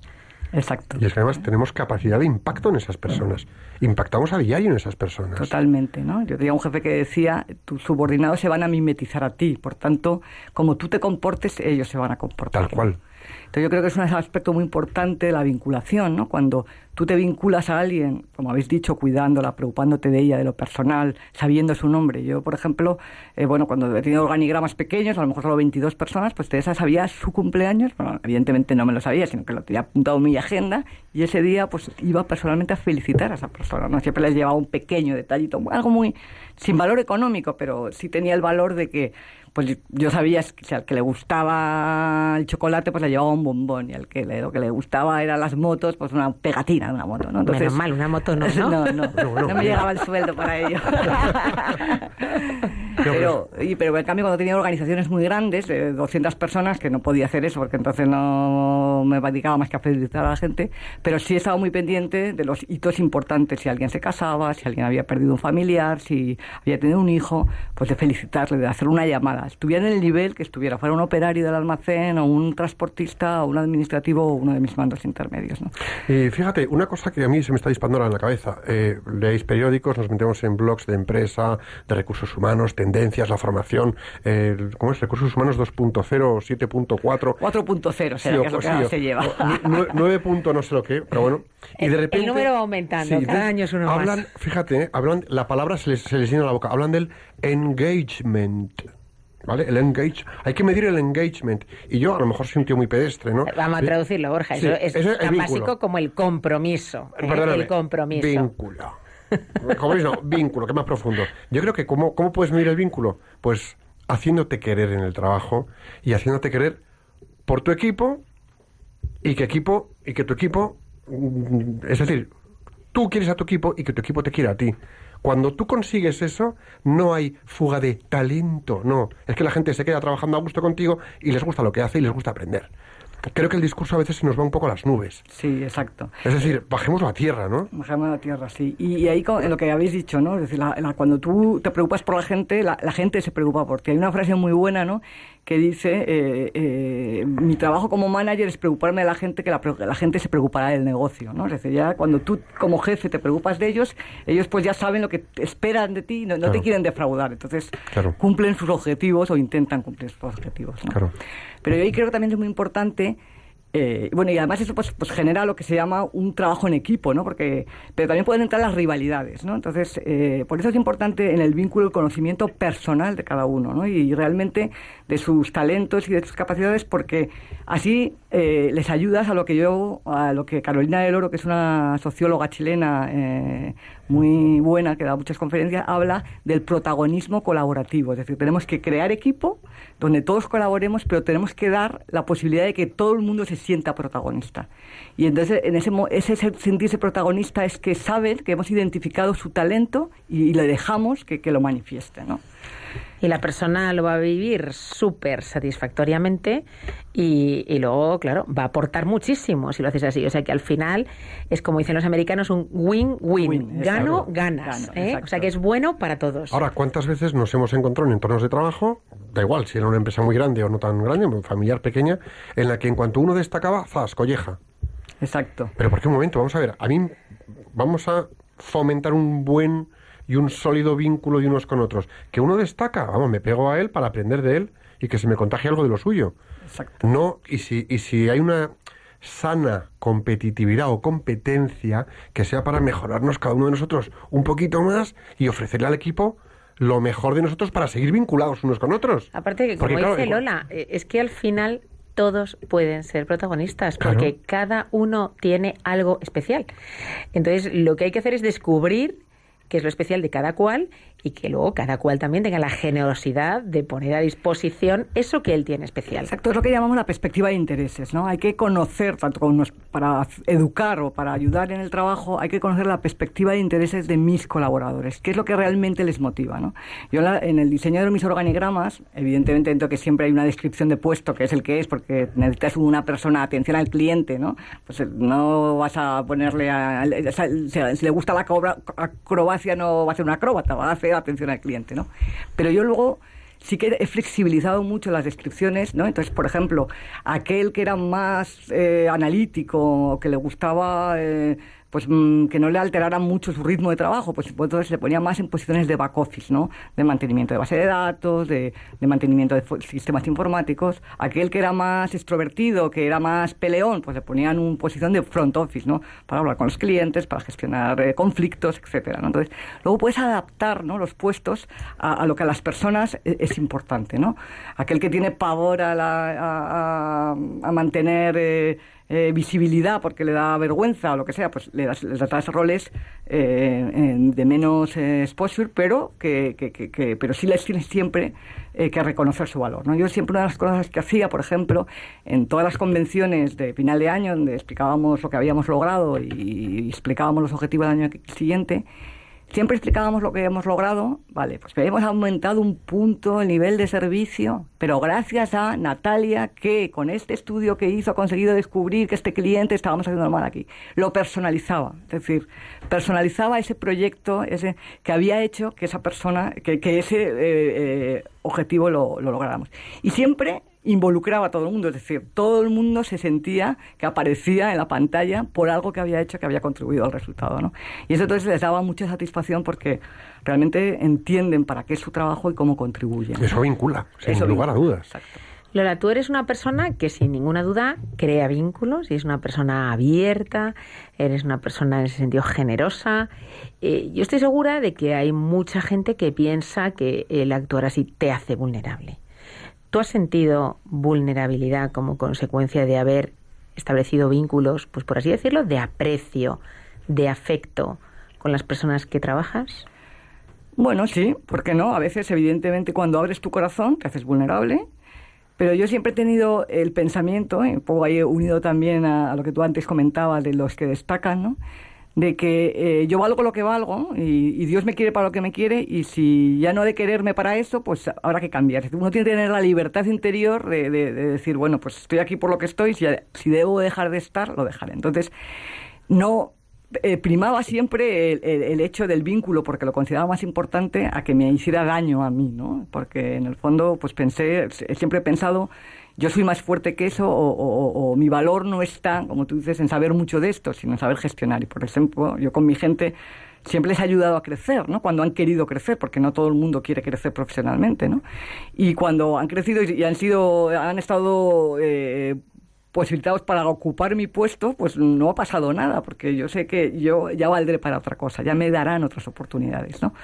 Exacto. Y es que además tenemos capacidad de impacto en esas personas. Impactamos a diario en esas personas. Totalmente, ¿no? Yo tenía un jefe que decía, tus subordinados se van a mimetizar a ti, por tanto, como tú te comportes, ellos se van a comportar. Tal cual. Entonces yo creo que es un aspecto muy importante de la vinculación, ¿no? Cuando tú te vinculas a alguien, como habéis dicho, cuidándola, preocupándote de ella, de lo personal, sabiendo su nombre. Yo, por ejemplo, eh, bueno, cuando he tenido organigramas pequeños, a lo mejor solo 22 personas, pues Teresa sabía su cumpleaños, bueno, evidentemente no me lo sabía, sino que lo tenía apuntado en mi agenda, y ese día pues iba personalmente a felicitar a esa persona, ¿no? Siempre les llevaba un pequeño detallito, algo muy sin valor económico, pero sí tenía el valor de que pues yo sabía que al que le gustaba el chocolate, pues le llevaba un bombón, y al que le, lo que le gustaba eran las motos, pues una pegatina de una moto, ¿no? Menos mal, una moto no, ¿no? no, no, no, me llegaba el sueldo para ello. pero, y, pero en cambio cuando tenía organizaciones muy grandes, de 200 personas, que no podía hacer eso porque entonces no me dedicaba más que a felicitar a la gente, pero sí estaba muy pendiente de los hitos importantes, si alguien se casaba, si alguien había perdido un familiar, si había tenido un hijo, pues de felicitarle, de hacer una llamada estuviera en el nivel que estuviera, fuera un operario del almacén o un transportista o un administrativo o uno de mis mandos intermedios. ¿no? Y fíjate, una cosa que a mí se me está disparando en la cabeza, eh, leéis periódicos, nos metemos en blogs de empresa, de recursos humanos, tendencias, la formación, eh, ¿cómo es? Recursos humanos 2.0, 7.4. 4.0 será que es lo que se lleva. 9. no sé lo que, pero bueno. Y de repente, el número va aumentando, cada año es uno hablan, más. Fíjate, hablan, la palabra se les, se les llena la boca, hablan del engagement. ¿Vale? El engage. Hay que medir el engagement. Y yo a lo mejor soy un tío muy pedestre, ¿no? Vamos a traducirlo, Borja. eso es tan básico como el compromiso. ¿eh? el compromiso. Vínculo. Como no, vínculo, que más profundo. Yo creo que ¿cómo, ¿cómo puedes medir el vínculo? Pues haciéndote querer en el trabajo y haciéndote querer por tu equipo y que equipo y que tu equipo mm, es decir, tú quieres a tu equipo y que tu equipo te quiera a ti. Cuando tú consigues eso, no hay fuga de talento, no. Es que la gente se queda trabajando a gusto contigo y les gusta lo que hace y les gusta aprender. Creo que el discurso a veces se nos va un poco a las nubes. Sí, exacto. Es decir, bajemos la tierra, ¿no? Bajemos la tierra, sí. Y, ahí en lo que habéis dicho, ¿no? Es decir, cuando tú te preocupas por la gente, la, la, gente se preocupa por ti. Hay una frase muy buena, ¿no? Que dice, eh, eh, mi trabajo como manager es preocuparme de la gente, que la, la, gente se preocupará del negocio, ¿no? Es decir, ya cuando tú como jefe te preocupas de ellos, ellos pues ya saben lo que esperan de ti, no, no te quieren defraudar, entonces cumplen sus objetivos o intentan cumplir sus objetivos, ¿no? Pero yo ahí creo que también es muy importante eh, bueno, y además eso pues, pues, genera lo que se llama un trabajo en equipo, ¿no? Porque, pero también pueden entrar las rivalidades, ¿no? Entonces, eh, por eso es importante en el vínculo el conocimiento personal de cada uno, ¿no? Y, realmente de sus talentos y de sus capacidades, porque así eh, les ayudas a lo que yo, a lo que Carolina del Oro, que es una socióloga chilena muy buena, que da muchas conferencias, habla del protagonismo colaborativo. Es decir, tenemos que crear equipo donde todos colaboremos, pero tenemos que dar la posibilidad de que todo el mundo se sienta protagonista. Y entonces, en ese, ese sentirse protagonista es que saben que hemos identificado su talento y, le dejamos que, que lo manifieste, ¿no? Y la persona lo va a vivir súper satisfactoriamente y, luego, claro, va a aportar muchísimo si lo haces así. O sea que al final es como dicen los americanos un win-win. Gano, ganas. ¿eh? O sea que es bueno para todos. Ahora, ¿cuántas veces nos hemos encontrado en entornos de trabajo, da igual si era una empresa muy grande o no tan grande, familiar pequeña, en la que en cuanto uno destacaba, ¡zas! colleja. Exacto. Pero ¿por qué un momento? Vamos a ver, a mí vamos a fomentar un buen y un sólido vínculo de unos con otros. Que uno destaca, vamos, me pego a él para aprender de él y que se me contagie algo de lo suyo. Exacto. No, y si, y si hay una sana competitividad o competencia que sea para mejorarnos cada uno de nosotros un poquito más y ofrecerle al equipo lo mejor de nosotros para seguir vinculados unos con otros. Aparte que, como dice Lola, eh, es que al final todos pueden ser protagonistas porque cada uno tiene algo especial. Entonces, lo que hay que hacer es descubrir qué es lo especial de cada cual y que luego cada cual también tenga la generosidad de poner a disposición eso que él tiene especial. Exacto, es lo que llamamos la perspectiva de intereses, ¿no? Hay que conocer, tanto para educar o para ayudar en el trabajo, hay que conocer la perspectiva de intereses de mis colaboradores, qué es lo que realmente les motiva, ¿no? Yo en el diseño de mis organigramas, evidentemente dentro que siempre hay una descripción de puesto, que es el que es, porque necesitas una persona, atención al cliente, ¿no? Pues no vas a ponerle a... Si le gusta la acrobacia, no va a ser una acróbata, va a hacer atención al cliente, ¿no? Pero yo luego sí que he flexibilizado mucho las descripciones, ¿no? Entonces, por ejemplo, aquel que era más eh, analítico, que le gustaba eh, pues mm, que no le alteraran mucho su ritmo de trabajo, pues, entonces le ponía más en posiciones de back office, ¿no? De mantenimiento de base de datos, de, mantenimiento de sistemas informáticos. Aquel que era más extrovertido, que era más peleón, pues le ponían en posición de front office, ¿no? Para hablar con los clientes, para gestionar eh, conflictos, etcétera, ¿no? Entonces, luego puedes adaptar, ¿no? Los puestos a, lo que a las personas e- es, importante, ¿no? Aquel que tiene pavor a- a mantener eh, eh, visibilidad porque le da vergüenza o lo que sea, pues le das, das roles eh, de menos eh, exposure, pero que, que- pero sí les tienes siempre que reconocer su valor. ¿no? Yo siempre una de las cosas que hacía, por ejemplo, en todas las convenciones de final de año, donde explicábamos lo que habíamos logrado y explicábamos los objetivos del año siguiente, Siempre explicábamos lo que hemos logrado, vale, pues hemos aumentado un punto el nivel de servicio, pero gracias a Natalia que con este estudio que hizo ha conseguido descubrir que este cliente estábamos haciendo mal aquí. Lo personalizaba, es decir, personalizaba ese proyecto ese que había hecho que esa persona, que, que ese eh, eh, objetivo lo, lo lográramos. Y siempre involucraba a todo el mundo, es decir, todo el mundo se sentía que aparecía en la pantalla por algo que había hecho que había contribuido al resultado, ¿no? Y eso entonces les daba mucha satisfacción porque realmente entienden para qué es su trabajo y cómo contribuye. Eso vincula, sin Eso lugar a vincula, dudas. Exacto. Lola, tú eres una persona que sin ninguna duda crea vínculos y es una persona abierta, eres una persona en ese sentido generosa. Eh, yo estoy segura de que hay mucha gente que piensa que el actuar así te hace vulnerable. ¿Tú has sentido vulnerabilidad como consecuencia de haber establecido vínculos, pues por así decirlo, de aprecio, de afecto con las personas que trabajas? Bueno, sí, ¿por qué no? A veces, evidentemente, cuando abres tu corazón, te haces vulnerable. Pero yo siempre he tenido el pensamiento, y un poco ahí unido también a, a lo que tú antes comentabas de los que destacan, ¿no? De que eh, yo valgo lo que valgo y, Dios me quiere para lo que me quiere y si ya no ha de quererme para eso, pues habrá que cambiar. Uno tiene que tener la libertad interior de, de- de decir, bueno, pues estoy aquí por lo que estoy, si, si debo dejar de estar, lo dejaré. Entonces, no eh, primaba siempre el- el hecho del vínculo porque lo consideraba más importante a que me hiciera daño a mí, ¿no? Porque en el fondo, pues pensé, siempre he pensado, yo soy más fuerte que eso o, o- o- mi valor no está, como tú dices, en saber mucho de esto, sino en saber gestionar. Y por ejemplo, yo con mi gente siempre les he ayudado a crecer, ¿no? Cuando han querido crecer, porque no todo el mundo quiere crecer profesionalmente, ¿no? Y cuando han crecido y han sido, han estado eh, posibilitados para ocupar mi puesto, pues no ha pasado nada, porque yo sé que yo ya valdré para otra cosa, ya me darán otras oportunidades, ¿no?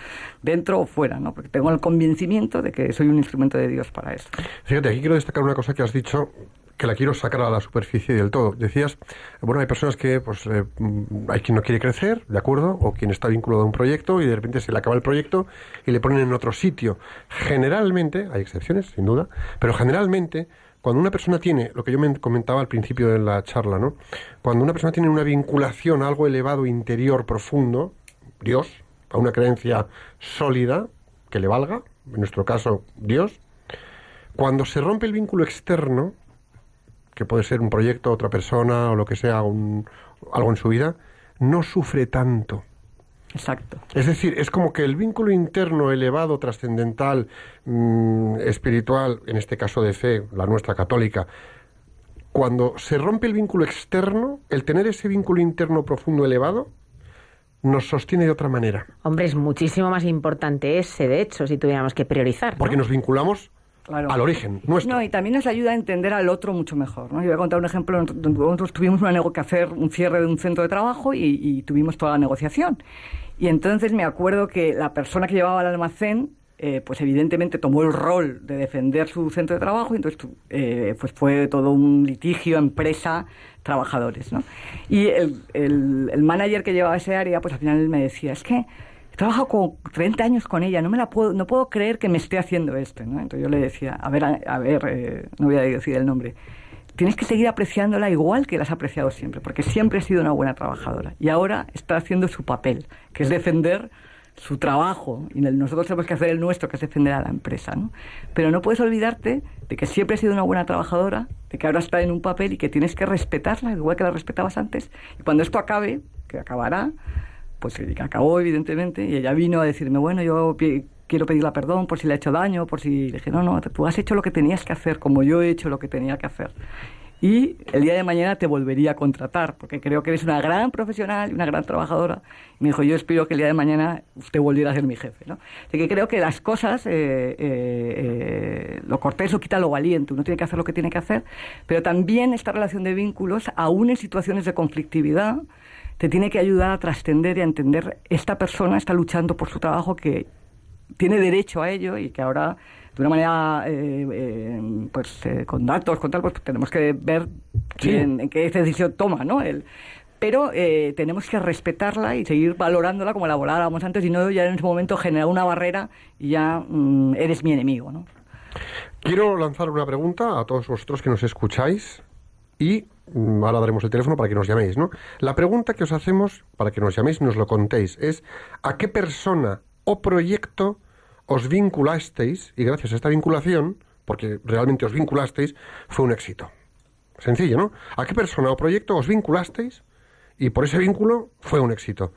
Dentro o fuera, ¿no? Porque tengo el convencimiento de que soy un instrumento de Dios para eso. Fíjate, aquí quiero destacar una cosa que has dicho que la quiero sacar a la superficie del todo. Decías, bueno, hay personas que, pues, eh, hay quien no quiere crecer, ¿de acuerdo? O quien está vinculado a un proyecto y de repente se le acaba el proyecto y le ponen en otro sitio. Generalmente, hay excepciones, sin duda, pero generalmente, cuando una persona tiene, lo que yo me comentaba al principio de la charla, ¿no? Cuando una persona tiene una vinculación a algo elevado, interior, profundo, Dios, a una creencia sólida, que le valga, en nuestro caso, Dios, cuando se rompe el vínculo externo, que puede ser un proyecto, otra persona o lo que sea, un- algo en su vida, no sufre tanto. Exacto. Es decir, es como que el vínculo interno elevado, trascendental, mm, espiritual, en este caso de fe, la nuestra católica, cuando se rompe el vínculo externo, el tener ese vínculo interno profundo elevado, nos sostiene de otra manera. Hombre, es muchísimo más importante ese, de hecho, si tuviéramos que priorizar. ¿no? Porque nos vinculamos Claro. al origen nuestro. No, y también nos ayuda a entender al otro mucho mejor. ¿no? Yo voy a contar un ejemplo. Nosotros tuvimos una nego- que hacer un cierre de un centro de trabajo y, y tuvimos toda la negociación. Y entonces me acuerdo que la persona que llevaba el almacén, eh, pues evidentemente tomó el rol de defender su centro de trabajo y entonces eh, pues fue todo un litigio empresa trabajadores. ¿no? Y el, el, el manager que llevaba ese área, pues al final me decía, es que He trabajado con 30 años con ella, no me la puedo, no puedo creer que me esté haciendo esto, ¿no? Entonces yo le decía, a ver, a, ver, eh, no voy a decir el nombre, tienes que seguir apreciándola igual que la has apreciado siempre, porque siempre ha sido una buena trabajadora y ahora está haciendo su papel, que es defender su trabajo y nosotros tenemos que hacer el nuestro, que es defender a la empresa, ¿no? Pero no puedes olvidarte de que siempre ha sido una buena trabajadora, de que ahora está en un papel y que tienes que respetarla igual que la respetabas antes y cuando esto acabe, que acabará, pues que acabó evidentemente y ella vino a decirme bueno yo quiero pedirle perdón por si le he hecho daño por si le dije no no tú has hecho lo que tenías que hacer como yo he hecho lo que tenía que hacer y el día de mañana te volvería a contratar, porque creo que eres una gran profesional y una gran trabajadora. Y me dijo, yo espero que el día de mañana usted volviera a ser mi jefe. ¿no? Así que creo que las cosas, eh, eh, eh, lo cortés lo quita lo valiente, uno tiene que hacer lo que tiene que hacer, pero también esta relación de vínculos, aún en situaciones de conflictividad, te tiene que ayudar a trascender y a entender esta persona está luchando por su trabajo que tiene derecho a ello y que ahora de una manera eh, eh, pues eh, con datos con tal pues tenemos que ver quién, en qué decisión toma no el pero eh, tenemos que respetarla y seguir valorándola como la volábamos antes y no ya en ese momento generar una barrera y ya mm, eres mi enemigo ¿no? Quiero lanzar una pregunta a todos vosotros que nos escucháis y ahora daremos el teléfono para que nos llaméis, ¿no? La pregunta que os hacemos para que nos llaméis y nos lo contéis es ¿a qué persona o proyecto os vinculasteis y gracias a esta vinculación, porque realmente os vinculasteis, fue un éxito? Sencillo, ¿no? ¿A qué persona o proyecto os vinculasteis y por ese vínculo fue un éxito?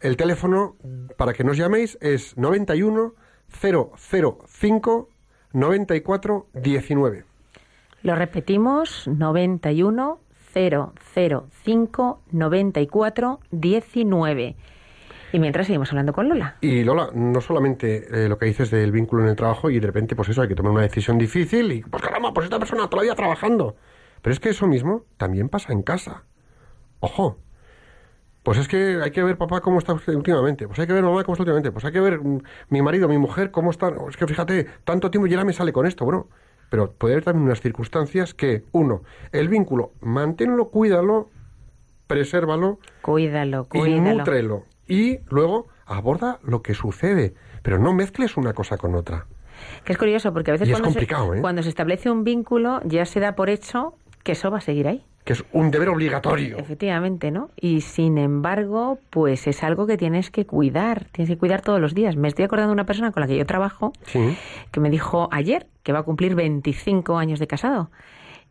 El teléfono para que nos llaméis es 91 005 94 19. Lo repetimos, 91 005 94 19. Y mientras seguimos hablando con Lola. Y Lola, no solamente eh, lo que dices del vínculo en el trabajo y de repente, pues eso, hay que tomar una decisión difícil y, pues caramba, pues esta persona todavía trabajando. Pero es que eso mismo también pasa en casa. Ojo. Pues es que hay que ver papá cómo está usted últimamente. Pues hay que ver mamá cómo está últimamente. Pues hay que ver mm, mi marido, mi mujer, cómo está. Es que fíjate, tanto tiempo y ahora me sale con esto. Bueno, pero puede haber también unas circunstancias que, uno, el vínculo, manténlo, cuídalo, presérvalo Cuídalo, y cuídalo. nútrelo. Y luego aborda lo que sucede. Pero no mezcles una cosa con otra. Que es curioso porque a veces Y cuando, se, ¿eh? cuando se establece un vínculo ya se da por hecho que eso va a seguir ahí. Que es un deber obligatorio. Efectivamente, ¿no? Y sin embargo, pues es algo que tienes que cuidar, tienes que cuidar todos los días. Me estoy acordando de una persona con la que yo trabajo Sí. que me dijo ayer que va a cumplir 25 años de casado.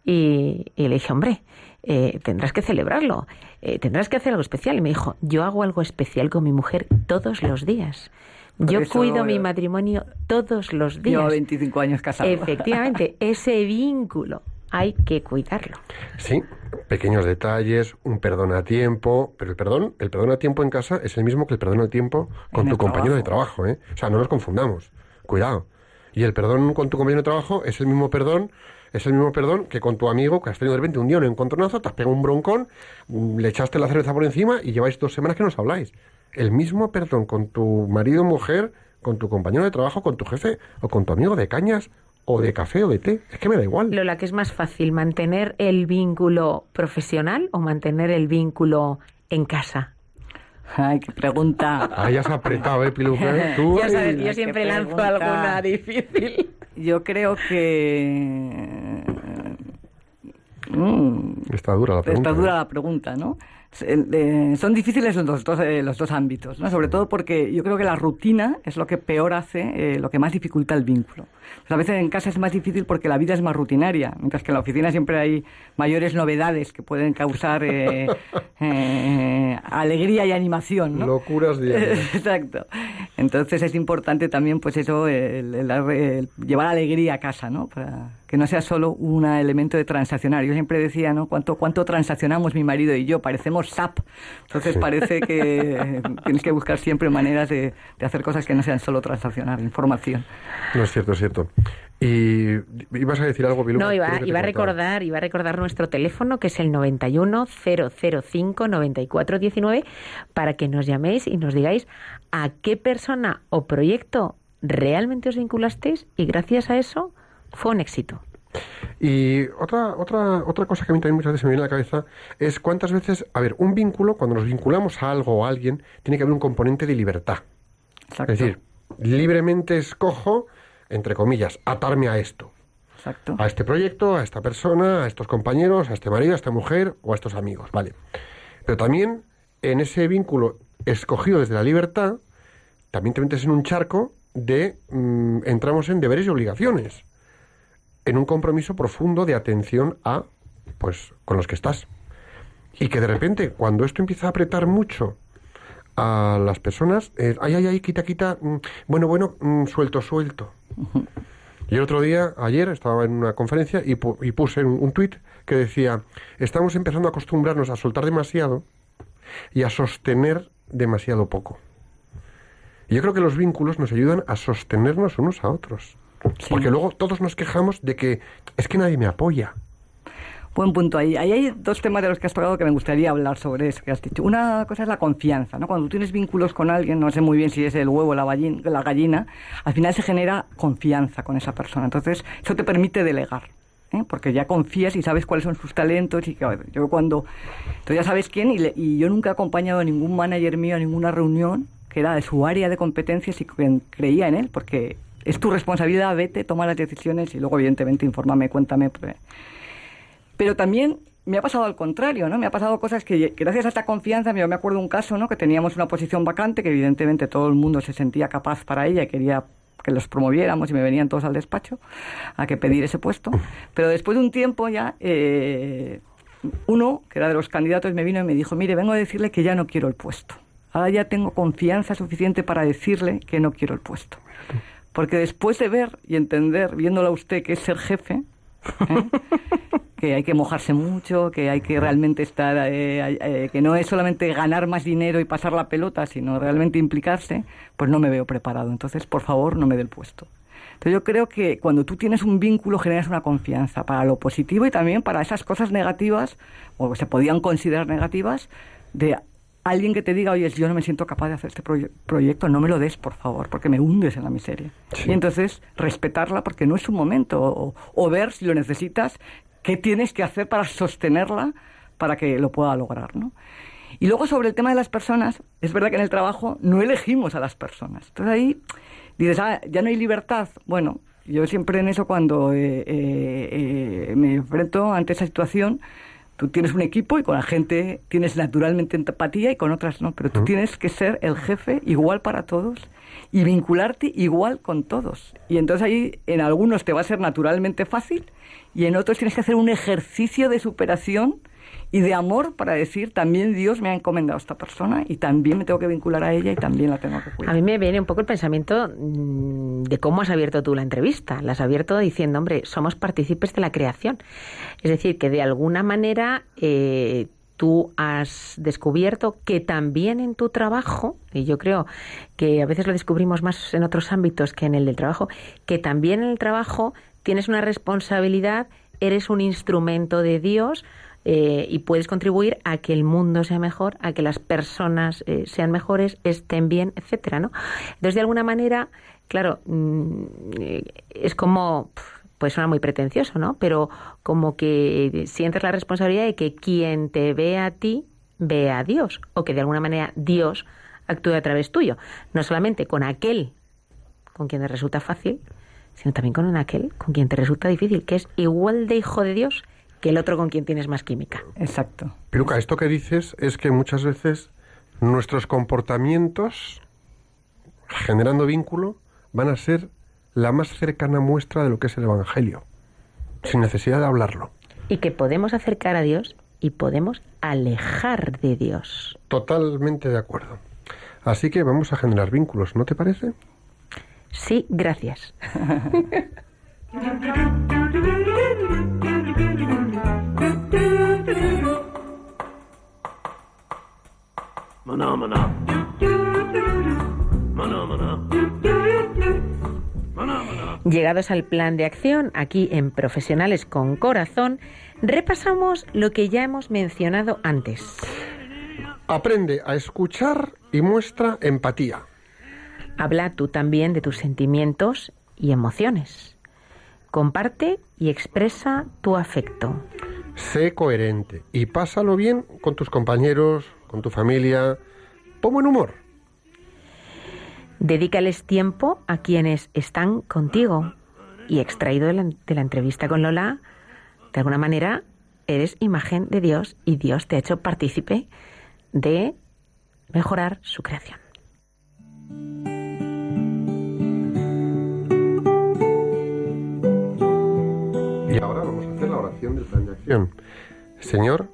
Y, y le dije, hombre, eh, tendrás que celebrarlo, eh, tendrás que hacer algo especial. Y me dijo, yo hago algo especial con mi mujer todos los días. Por Yo cuido mi matrimonio todos los Llevo días. 25 años casado. Efectivamente, ese vínculo hay que cuidarlo. Sí, pequeños detalles, un perdón a tiempo, pero el perdón, el perdón a tiempo en casa es el mismo que el perdón a tiempo con En tu el compañero de trabajo, ¿eh? O sea, no nos confundamos. Cuidado. Y el perdón con tu compañero de trabajo es el mismo perdón, es el mismo perdón que con tu amigo que has tenido de repente un día un encontronazo, te has pegado un broncón, le echaste la cerveza por encima y lleváis dos semanas que no os habláis. El mismo perdón con tu marido o mujer, con tu compañero de trabajo, con tu jefe o con tu amigo de cañas o de café o de té. Es que me da igual. Lola, ¿qué es más fácil, mantener el vínculo profesional o mantener el vínculo en casa? Ay, qué pregunta. Ahí has apretado, ¿eh, Piluca? Tú, Ya sabes, yo siempre lanzo pregunta. alguna difícil. Yo creo que... Mm, Está dura la pregunta. Está dura ¿eh? la pregunta, ¿no? Eh, son difíciles los dos, eh, los dos ámbitos, ¿no? Sobre todo porque yo creo que la rutina es lo que peor hace, eh, lo que más dificulta el vínculo. Pues a veces en casa es más difícil porque la vida es más rutinaria, mientras que en la oficina siempre hay mayores novedades que pueden causar alegría y animación, ¿no? Locuras diarias. Exacto. Entonces es importante también, pues eso, el, el- el llevar alegría a casa, ¿no? Para que no sea solo un elemento de transaccionar. Yo siempre decía, ¿no? ¿Cuánto, cuánto transaccionamos mi marido y yo? Parecemos SAP. Entonces parece que tienes que buscar siempre maneras de, de hacer cosas que no sean solo transaccionar, información. No es cierto, es cierto. Y ibas a decir algo, Piluca. No, iba, iba a recordar, iba a recordar nuestro teléfono que es el 91 005 94 19 para que nos llaméis y nos digáis a qué persona o proyecto realmente os vinculasteis y gracias a eso fue un éxito. Y otra, otra, otra cosa que a mí también muchas veces me viene a la cabeza es cuántas veces, a ver, un vínculo, cuando nos vinculamos a algo o a alguien, tiene que haber un componente de libertad. Exacto. Es decir, libremente escojo, entre comillas, atarme a esto. Exacto. A este proyecto, a esta persona, a estos compañeros, a este marido, a esta mujer o a estos amigos, ¿vale? Pero también en ese vínculo escogido desde la libertad, también te metes en un charco de mm, entramos en deberes y obligaciones, en un compromiso profundo de atención a, pues, con los que estás. Y que de repente, cuando esto empieza a apretar mucho a las personas, ay, ay, ay, quita, quita, mm, bueno, bueno, mm, suelto, suelto. Y el otro día, ayer, estaba en una conferencia y, pu- y puse un, un tuit que decía, estamos empezando a acostumbrarnos a soltar demasiado y a sostener demasiado poco. Y yo creo que los vínculos nos ayudan a sostenernos unos a otros. Sí. Porque luego todos nos quejamos de que es que nadie me apoya. Buen punto ahí. Ahí hay dos temas de los que has tocado que me gustaría hablar sobre eso que has dicho. Una cosa es la confianza, ¿no? Cuando tú tienes vínculos con alguien, no sé muy bien si es el huevo o la, la gallina, al final se genera confianza con esa persona. Entonces, eso te permite delegar. ¿Eh? Porque ya confías y sabes cuáles son sus talentos y ver, yo cuando tú ya sabes quién y, le- y yo nunca he acompañado a ningún manager mío a ninguna reunión que era de su área de competencias y creía en él porque es tu responsabilidad, vete, toma las decisiones y luego evidentemente infórmame, cuéntame. pues, pero también me ha pasado al contrario, ¿no? Me ha pasado cosas que gracias a esta confianza, yo me acuerdo un caso, ¿no? Que teníamos una posición vacante, que evidentemente todo el mundo se sentía capaz para ella y quería que los promoviéramos y me venían todos al despacho a que pedir ese puesto. Pero después de un tiempo ya, eh, uno, que era de los candidatos, me vino y me dijo, mire, vengo a decirle que ya no quiero el puesto. Ahora ya tengo confianza suficiente para decirle que no quiero el puesto. Porque después de ver y entender, viéndolo a usted, que es ser jefe, ¿eh? que hay que mojarse mucho, que hay que realmente estar, eh, eh, que no es solamente ganar más dinero y pasar la pelota, sino realmente implicarse, pues no me veo preparado. Entonces, por favor, no me dé el puesto. Entonces yo creo que cuando tú tienes un vínculo generas una confianza para lo positivo y también para esas cosas negativas, o que se podían considerar negativas, de alguien que te diga, oye, yo no me siento capaz de hacer este proye- proyecto, no me lo des, por favor, porque me hundes en la miseria. Sí. Y entonces respetarla porque no es su momento, o, o ver si lo necesitas, qué tienes que hacer para sostenerla para que lo pueda lograr, ¿no? Y luego sobre el tema de las personas, es verdad que en el trabajo no elegimos a las personas. Entonces ahí dices, ah, ya no hay libertad. Bueno, yo siempre en eso cuando eh, eh, eh, me enfrento ante esa situación, tú tienes un equipo y con la gente tienes naturalmente empatía y con otras no, pero tú tienes que ser el jefe igual para todos y vincularte igual con todos. Y entonces ahí en algunos te va a ser naturalmente fácil y en otros tienes que hacer un ejercicio de superación y de amor para decir también Dios me ha encomendado a esta persona y también me tengo que vincular a ella y también la tengo que A cuidar. mí me viene un poco el pensamiento mm, de cómo has abierto tú la entrevista. La has abierto diciendo, hombre, somos partícipes de la creación. Es decir, que de alguna manera eh, tú has descubierto que también en tu trabajo, y yo creo que a veces lo descubrimos más en otros ámbitos que en el del trabajo, que también en el trabajo tienes una responsabilidad, eres un instrumento de Dios eh, y puedes contribuir a que el mundo sea mejor, a que las personas eh, sean mejores, estén bien, etcétera, ¿no? Entonces, de alguna manera, claro, mm, es como, pues suena muy pretencioso, ¿no? Pero como que sientes la responsabilidad de que quien te ve a ti, ve a Dios, o que de alguna manera Dios actúe a través tuyo, no solamente con aquel con quien te resulta fácil, sino también con aquel con quien te resulta difícil, que es igual de hijo de Dios que el otro con quien tienes más química. Exacto. Piluca, esto que dices es que muchas veces nuestros comportamientos, generando vínculo, van a ser la más cercana muestra de lo que es el Evangelio, sin necesidad de hablarlo. Y que podemos acercar a Dios y podemos alejar de Dios. Totalmente de acuerdo. Así que vamos a generar vínculos, ¿no te parece? Sí, gracias. Maná, maná. Maná, maná. Maná, maná. Llegados al plan de acción, aquí en Profesionales con Corazón, repasamos lo que ya hemos mencionado antes. Aprende a escuchar y muestra empatía. Habla tú también de tus sentimientos y emociones. Comparte y expresa tu afecto. Sé coherente y pásalo bien con tus compañeros, con tu familia. Pon buen humor. Dedícales tiempo a quienes están contigo. Y extraído de la, de la entrevista con Lola, de alguna manera eres imagen de Dios y Dios te ha hecho partícipe de mejorar su creación. Y ahora vamos a hacer la oración del plan de acción. Señor,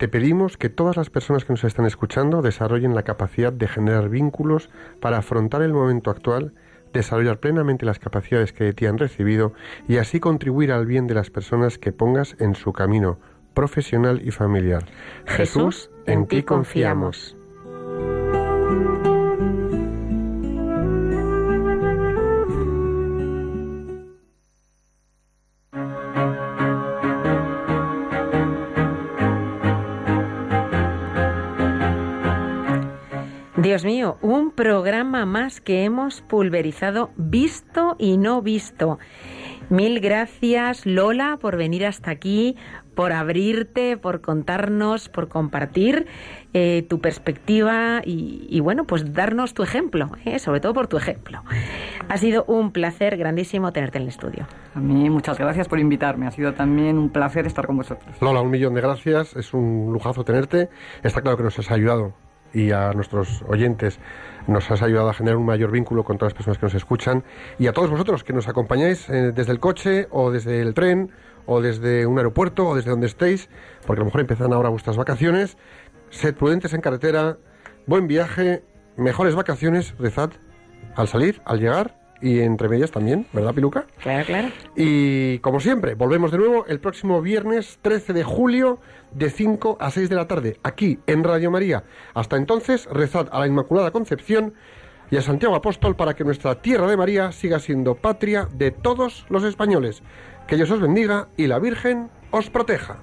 te pedimos que todas las personas que nos están escuchando desarrollen la capacidad de generar vínculos para afrontar el momento actual desarrollar plenamente las capacidades que de ti han recibido y así contribuir al bien de las personas que pongas en su camino profesional y familiar. Jesús, en ti confiamos. Dios mío, un programa más que hemos pulverizado, visto y no visto. Mil gracias, Lola, por venir hasta aquí, por abrirte, por contarnos, por compartir eh, tu perspectiva y, bueno, pues darnos tu ejemplo, eh, sobre todo por tu ejemplo. Ha sido un placer grandísimo tenerte en el estudio. A mí muchas gracias por invitarme. Ha sido también un placer estar con vosotros. Lola, un millón de gracias. Es un lujazo tenerte. Está claro que nos has ayudado y a nuestros oyentes nos has ayudado a generar un mayor vínculo con todas las personas que nos escuchan y a todos vosotros que nos acompañáis eh, desde el coche o desde el tren o desde un aeropuerto o desde donde estéis, porque a lo mejor empiezan ahora vuestras vacaciones. Sed prudentes en carretera, buen viaje, mejores vacaciones, rezad al salir, al llegar y entre medias también, ¿verdad, Piluca? Claro, claro. Y como siempre, volvemos de nuevo el próximo viernes 13 de julio de 5 a 6 de la tarde, aquí en Radio María. Hasta entonces, rezad a la Inmaculada Concepción y a Santiago Apóstol para que nuestra tierra de María siga siendo patria de todos los españoles. Que Dios os bendiga y la Virgen os proteja.